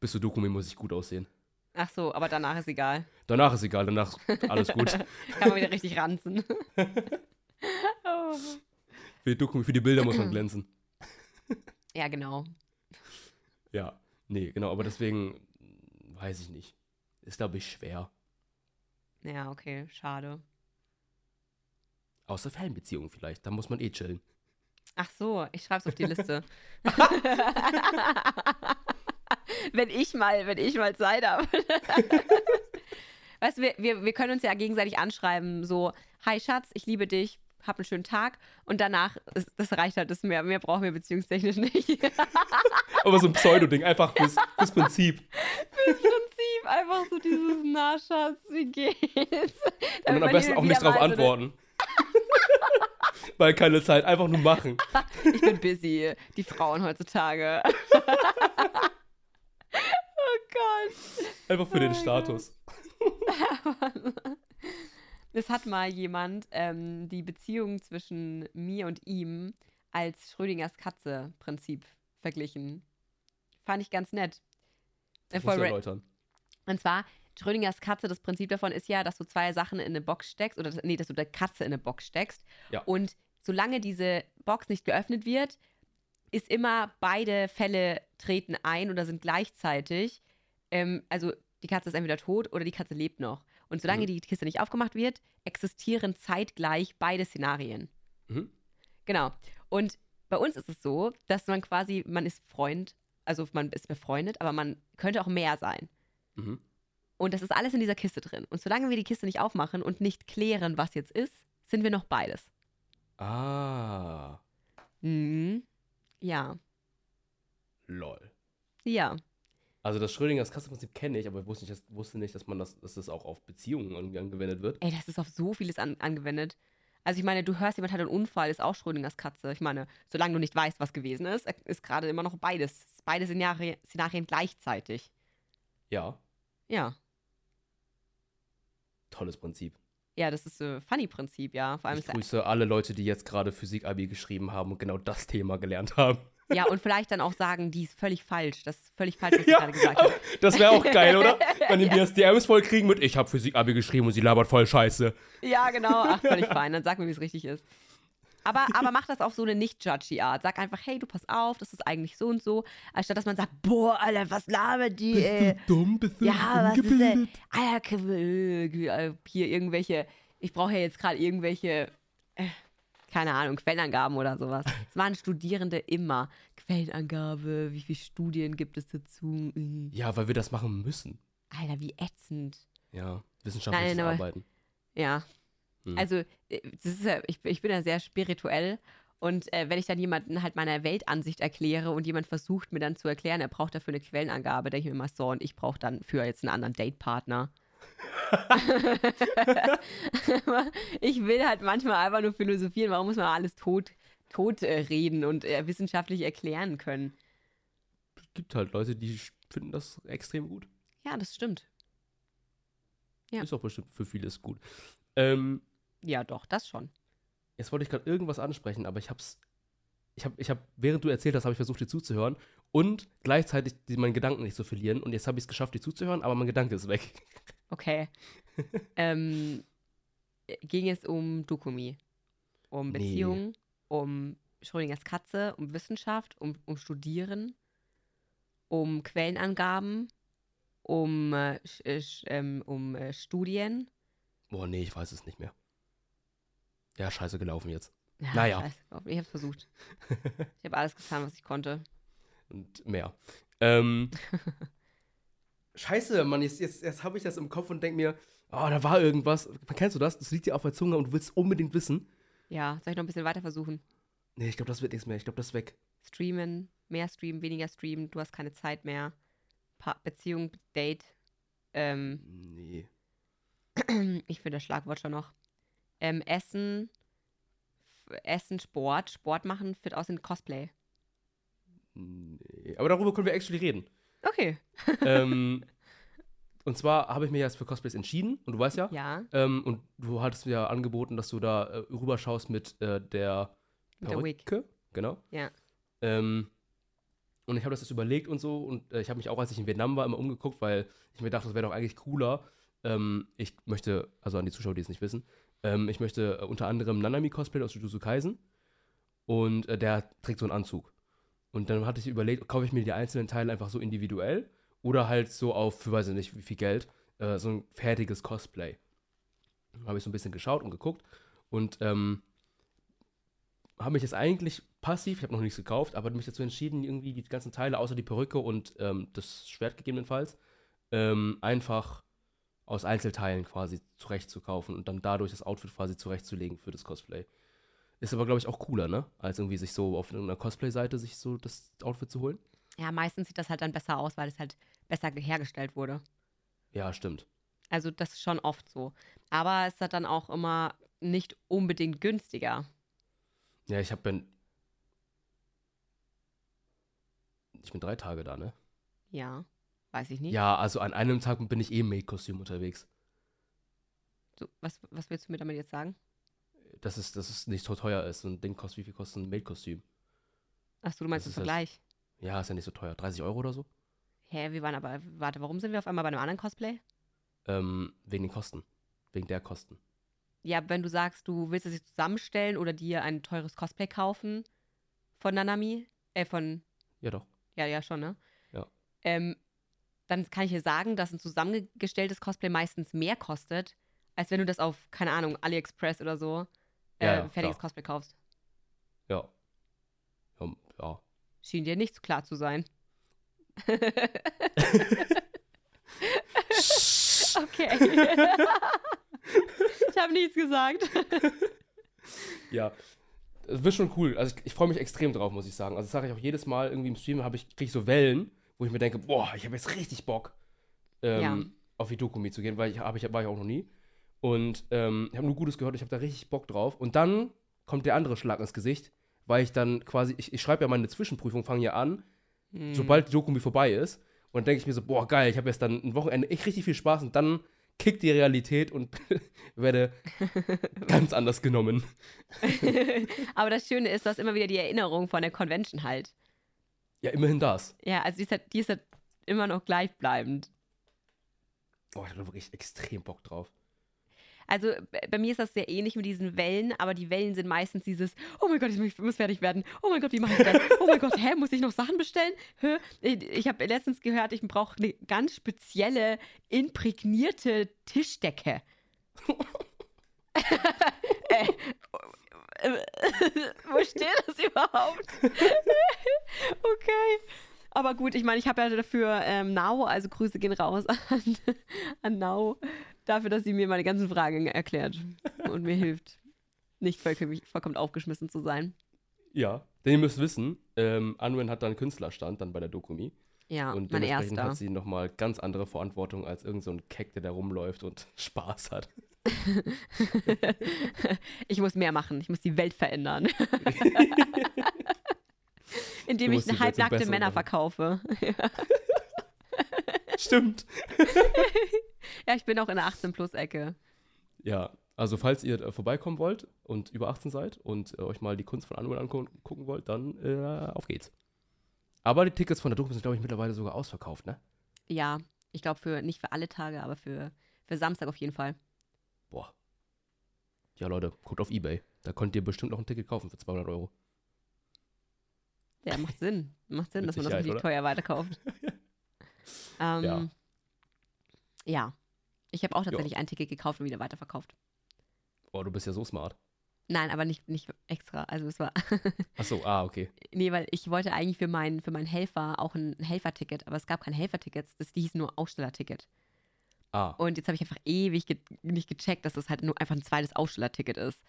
Bis zu Dokumi muss ich gut aussehen. Ach so, aber danach ist egal. Danach ist egal, danach alles gut. Kann man wieder richtig ranzen. oh. für, die für die Bilder muss man glänzen. Ja, genau. Ja, nee, genau, aber deswegen weiß ich nicht. Ist, glaube ich, schwer. Ja, okay, schade. Außer Fernbeziehungen vielleicht, da muss man eh chillen. Ach so, ich schreib's auf die Liste. wenn ich mal, wenn ich mal Zeit habe. weißt du, wir, wir, wir können uns ja gegenseitig anschreiben, so, hi Schatz, ich liebe dich, hab einen schönen Tag und danach, ist, das reicht halt, das mehr, mehr brauchen wir beziehungstechnisch nicht. Aber so ein Pseudo-Ding, einfach fürs, fürs Prinzip. Fürs Prinzip, einfach so dieses, na Schatz, wie geht's? und dann am besten auch nicht drauf antworten. Weil keine Zeit, einfach nur machen. ich bin busy, die Frauen heutzutage. Gott. Einfach für oh den Status. es hat mal jemand ähm, die Beziehung zwischen mir und ihm als Schrödingers Katze-Prinzip verglichen. Fand ich ganz nett. Das äh, erläutern. Und zwar, Schrödingers Katze, das Prinzip davon ist ja, dass du zwei Sachen in eine Box steckst, oder nee, dass du der Katze in eine Box steckst. Ja. Und solange diese Box nicht geöffnet wird, ist immer beide Fälle treten ein oder sind gleichzeitig. Ähm, also die Katze ist entweder tot oder die Katze lebt noch. Und solange mhm. die Kiste nicht aufgemacht wird, existieren zeitgleich beide Szenarien. Mhm. Genau. Und bei uns ist es so, dass man quasi, man ist Freund, also man ist befreundet, aber man könnte auch mehr sein. Mhm. Und das ist alles in dieser Kiste drin. Und solange wir die Kiste nicht aufmachen und nicht klären, was jetzt ist, sind wir noch beides. Ah. Mhm. Ja. Lol. Ja. Also das Schrödingers Kassenprinzip kenne ich, aber ich wusste nicht, dass, wusste nicht dass man das, dass das auch auf Beziehungen angewendet wird. Ey, das ist auf so vieles an, angewendet. Also ich meine, du hörst, jemand hat einen Unfall, ist auch Schrödingers Katze. Ich meine, solange du nicht weißt, was gewesen ist, ist gerade immer noch beides. Beide Szenarien, Szenarien gleichzeitig. Ja. Ja. Tolles Prinzip. Ja, das ist ein Funny-Prinzip, ja. Vor allem ich grüße alle Leute, die jetzt gerade Physik-Abi geschrieben haben und genau das Thema gelernt haben. Ja, und vielleicht dann auch sagen, die ist völlig falsch. Das ist völlig falsch, was ja, gerade gesagt habe. Das wäre auch geil, oder? Wenn die ja. das DMs voll kriegen mit, ich habe Physik-Abi geschrieben und sie labert voll Scheiße. Ja, genau. Ach, völlig fein. Dann sag mir, wie es richtig ist. Aber, aber mach das auf so eine nicht judgy Art. Sag einfach, hey, du pass auf, das ist eigentlich so und so. Anstatt dass man sagt, boah, Alter, was labert die, bist ey? Du dumm, bist du ja, was ist denn? Alter, äh, hier irgendwelche, ich brauche ja jetzt gerade irgendwelche, äh, keine Ahnung, Quellenangaben oder sowas. Das waren Studierende immer. Quellenangabe, wie viele Studien gibt es dazu? Äh. Ja, weil wir das machen müssen. Alter, wie ätzend. Ja, wissenschaftliches Nein, aber, Arbeiten. Ja, hm. Also, äh, ja, ich, ich, bin ja sehr spirituell. Und äh, wenn ich dann jemanden halt meiner Weltansicht erkläre und jemand versucht mir dann zu erklären, er braucht dafür eine Quellenangabe, denke ich mir immer so, und ich brauche dann für jetzt einen anderen Datepartner. ich will halt manchmal einfach nur philosophieren. Warum muss man alles tot, tot äh, reden und äh, wissenschaftlich erklären können? Es gibt halt Leute, die finden das extrem gut. Ja, das stimmt. Ja. Ist auch bestimmt für vieles gut. Ähm, ja, doch, das schon. Jetzt wollte ich gerade irgendwas ansprechen, aber ich hab's. Ich habe, ich hab, während du erzählt hast, habe ich versucht, dir zuzuhören und gleichzeitig meinen Gedanken nicht zu verlieren. Und jetzt habe ich es geschafft, dir zuzuhören, aber mein Gedanke ist weg. Okay. ähm, ging es um Dokumi? Um Beziehungen? Nee. Um Schrödingers Katze? Um Wissenschaft? Um, um Studieren? Um Quellenangaben? Um, äh, ähm, um äh, Studien? Boah, nee, ich weiß es nicht mehr. Ja, scheiße gelaufen jetzt. Ja, naja. Scheiße, ich hab's versucht. ich habe alles getan, was ich konnte. Und mehr. Ähm, scheiße, Mann, jetzt, jetzt, jetzt habe ich das im Kopf und denke mir, oh, da war irgendwas. Kennst du das? Das liegt dir auf der Zunge und du willst unbedingt wissen. Ja, soll ich noch ein bisschen weiter versuchen? Nee, ich glaube, das wird nichts mehr. Ich glaube, das ist weg. Streamen, mehr streamen, weniger streamen, du hast keine Zeit mehr. Pa Beziehung, Date. Ähm, Nee. ich finde das Schlagwort schon noch. Ähm, Essen, Essen, Sport, Sport machen, fit aussehen, Cosplay. Nee. Aber darüber können wir actually reden. Okay. ähm, und zwar habe ich mich jetzt für Cosplays entschieden. Und du weißt ja. Ja, Ähm, und du hattest mir ja angeboten, dass du da äh, rüberschaust mit äh, der mit der. Perücke. Genau. Ja. Ähm, und ich habe das jetzt überlegt und so. Und äh, ich habe mich auch, als ich in Vietnam war, immer umgeguckt, weil ich mir dachte, das wäre doch eigentlich cooler. Ähm, ich möchte, also an die Zuschauer, die es nicht wissen, ähm, ich möchte äh, unter anderem Nanami cosplayen aus Jujutsu Kaisen. Und äh, der trägt so einen Anzug. Und dann hatte ich überlegt, kaufe ich mir die einzelnen Teile einfach so individuell oder halt so auf, für weiß ich nicht, wie viel Geld, äh, so ein fertiges Cosplay. Habe ich so ein bisschen geschaut und geguckt und ähm, habe mich jetzt eigentlich passiv, ich habe noch nichts gekauft, aber mich dazu entschieden, irgendwie die ganzen Teile, außer die Perücke und ähm, das Schwert gegebenenfalls, ähm, einfach aus Einzelteilen quasi zurechtzukaufen und dann dadurch das Outfit quasi zurechtzulegen für das Cosplay. Ist aber, glaube ich, auch cooler, ne? Als irgendwie sich so auf einer Cosplay-Seite sich so das Outfit zu holen. Ja, meistens sieht das halt dann besser aus, weil es halt besser hergestellt wurde. Ja, stimmt. Also das ist schon oft so. Aber es ist halt dann auch immer nicht unbedingt günstiger. Ja, ich habe bin. Ich bin drei Tage da, ne? Ja, weiß ich nicht. Ja, also an einem Tag bin ich eh im Maid-Kostüm unterwegs. So, was, was willst du mir damit jetzt sagen? Dass es, dass es nicht so teuer ist. Ein Ding kostet, wie viel kostet ein Maid-Kostüm? Achso, du meinst Das Vergleich. Ja, ist ja nicht so teuer. 30 Euro oder so? Hä, wir waren aber, warte, warum sind wir auf einmal bei einem anderen Cosplay? Ähm, wegen den Kosten. Wegen der Kosten. Ja, wenn du sagst, du willst es jetzt zusammenstellen oder dir ein teures Cosplay kaufen von Nanami, äh, von, Ja, doch. ja, ja, schon, ne? Ja. Ähm, dann kann ich dir sagen, dass ein zusammengestelltes Cosplay meistens mehr kostet, als wenn du das auf, keine Ahnung, AliExpress oder so, äh, Ja, ja, fertiges klar. Cosplay kaufst. Ja. Ja, ja. Schien dir nicht so klar zu sein. okay. ich habe nichts gesagt. Ja, es wird schon cool. Also ich, ich freue mich extrem drauf, muss ich sagen. Also das sage ich auch jedes Mal irgendwie im Stream, habe ich kriege ich so Wellen, wo ich mir denke, boah, ich habe jetzt richtig Bock, ähm, Ja. auf die Dokumi zu gehen, weil ich habe ich war ich auch noch nie. Und ähm, ich habe nur Gutes gehört, ich habe da richtig Bock drauf. Und dann kommt der andere Schlag ins Gesicht, weil ich dann quasi, ich, ich schreibe ja meine Zwischenprüfung, fange ja an, Hm. sobald die Dokumi vorbei ist. Und dann denke ich mir so, boah, geil, ich habe jetzt dann ein Wochenende echt richtig viel Spaß und dann kickt die Realität und werde ganz anders genommen. Aber das Schöne ist, du hast immer wieder die Erinnerung von der Convention halt. Ja, immerhin das. Ja, also die ist halt, die ist halt immer noch gleichbleibend. Oh, ich habe da wirklich extrem Bock drauf. Also bei mir ist das sehr ähnlich mit diesen Wellen, aber die Wellen sind meistens dieses, oh mein Gott, ich muss- fertig werden. Oh mein Gott, wie mache ich das? Oh mein Gott, hä, muss ich noch Sachen bestellen? Hä? Ich, ich habe letztens gehört, ich brauche eine ganz spezielle, imprägnierte Tischdecke. äh, äh, wo steht das überhaupt? okay. Aber gut, ich meine, ich habe ja dafür ähm, Now, also Grüße gehen raus an, an Now, dafür, dass sie mir meine ganzen Fragen erklärt und mir hilft, nicht vollkommen, vollkommen aufgeschmissen zu sein. Ja, denn ihr müsst wissen, ähm, Anwen hat da einen Künstlerstand dann bei der Dokumi. Ja, und mein dementsprechend erster. hat sie nochmal ganz andere Verantwortung als irgend so ein Keck, der da rumläuft und Spaß hat. ich muss mehr machen. Ich muss die Welt verändern. Indem ich halbnackte Männer machen. verkaufe. Stimmt. ja, ich bin auch in der 18-Plus-Ecke. Ja, also falls ihr äh, vorbeikommen wollt und über 18 seid und äh, euch mal die Kunst von Anwen angucken wollt, dann äh, auf geht's. Aber die Tickets von der Dokumi sind, glaube ich, mittlerweile sogar ausverkauft, ne? Ja, ich glaube für nicht für alle Tage, aber für, für Samstag auf jeden Fall. Boah. Ja, Leute, guckt auf Ebay. Da könnt ihr bestimmt noch ein Ticket kaufen für 200 Euro. Ja, macht Sinn. Macht Sinn, dass man das richtig teuer weiterkauft. ähm, Ja. ja. Ich habe auch tatsächlich ein Ticket gekauft und wieder weiterverkauft. Oh, du bist ja so smart. Nein, aber nicht, nicht extra. Also es war. Ach so, ah, okay. nee, weil ich wollte eigentlich für meinen, für meinen Helfer auch ein Helferticket, aber es gab kein Helferticket, das hieß nur Ausstellerticket. Ah, Und jetzt habe ich einfach ewig ge nicht gecheckt, dass das halt nur einfach ein zweites Ausstellerticket ist.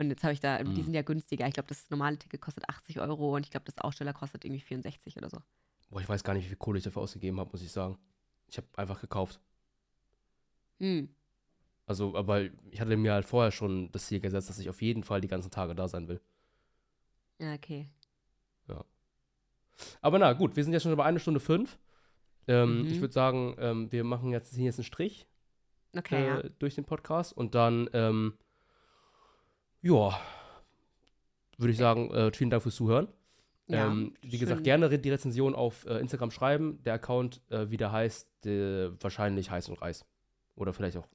Und jetzt habe ich da, die Mhm. sind ja günstiger. Ich glaube, das normale Ticket kostet 80 Euro und ich glaube, das Aussteller kostet irgendwie 64 oder so. Boah, ich weiß gar nicht, wie viel Kohle ich dafür ausgegeben habe, muss ich sagen. Ich habe einfach gekauft. Hm. Also, aber ich hatte mir halt vorher schon das Ziel gesetzt, dass ich auf jeden Fall die ganzen Tage da sein will. Ja, okay. Aber na gut, wir sind jetzt schon bei eine Stunde fünf. Ähm, Mhm. Ich würde sagen, ähm, wir machen jetzt hier jetzt einen Strich Okay, äh, ja. durch den Podcast und dann, ähm, ja, würde ich sagen, äh, vielen Dank fürs Zuhören. ja. ähm, wie gesagt, schön. gerne die Rezension auf äh, Instagram schreiben. Der Account, äh, wie der heißt, äh, wahrscheinlich Heiß und Reis. Oder vielleicht auch,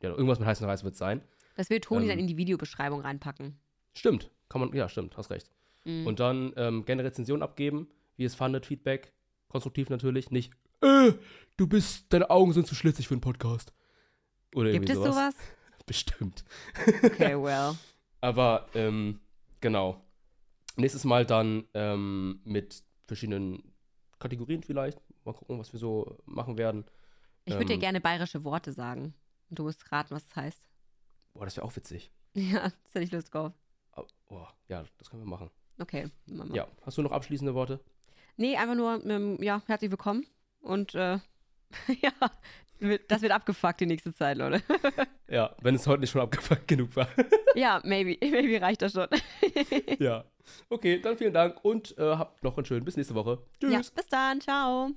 ja, irgendwas mit Heiß und Reis wird es sein. Das will Toni ähm, dann in die Videobeschreibung reinpacken. Stimmt, kann man, ja, stimmt, hast recht. Mhm. Und dann ähm, gerne Rezension abgeben, wie es fandet, Feedback. Konstruktiv natürlich, nicht, äh, du bist, deine Augen sind zu schlitzig für einen Podcast. Oder Gibt es sowas? Bestimmt. Okay, well. Aber, ähm, genau. Nächstes Mal dann ähm, mit verschiedenen Kategorien vielleicht. Mal gucken, was wir so machen werden. Ich würde dir Ähm, gerne bayerische Worte sagen. Und du musst raten, was das heißt. Boah, das wäre auch witzig. Ja, das hätte ich Lust drauf. Boah, ja, das können wir machen. Okay, machen wir. Ja, hast du noch abschließende Worte? Nee, einfach nur, ähm, ja, herzlich willkommen. Und äh, ja, das wird abgefuckt die nächste Zeit, Leute. Ja, wenn es heute nicht schon abgefuckt genug war. ja, maybe. Maybe reicht das schon. ja. Okay, dann vielen Dank und äh, habt noch einen schönen bis nächste Woche. Tschüss. ja, bis dann. Ciao.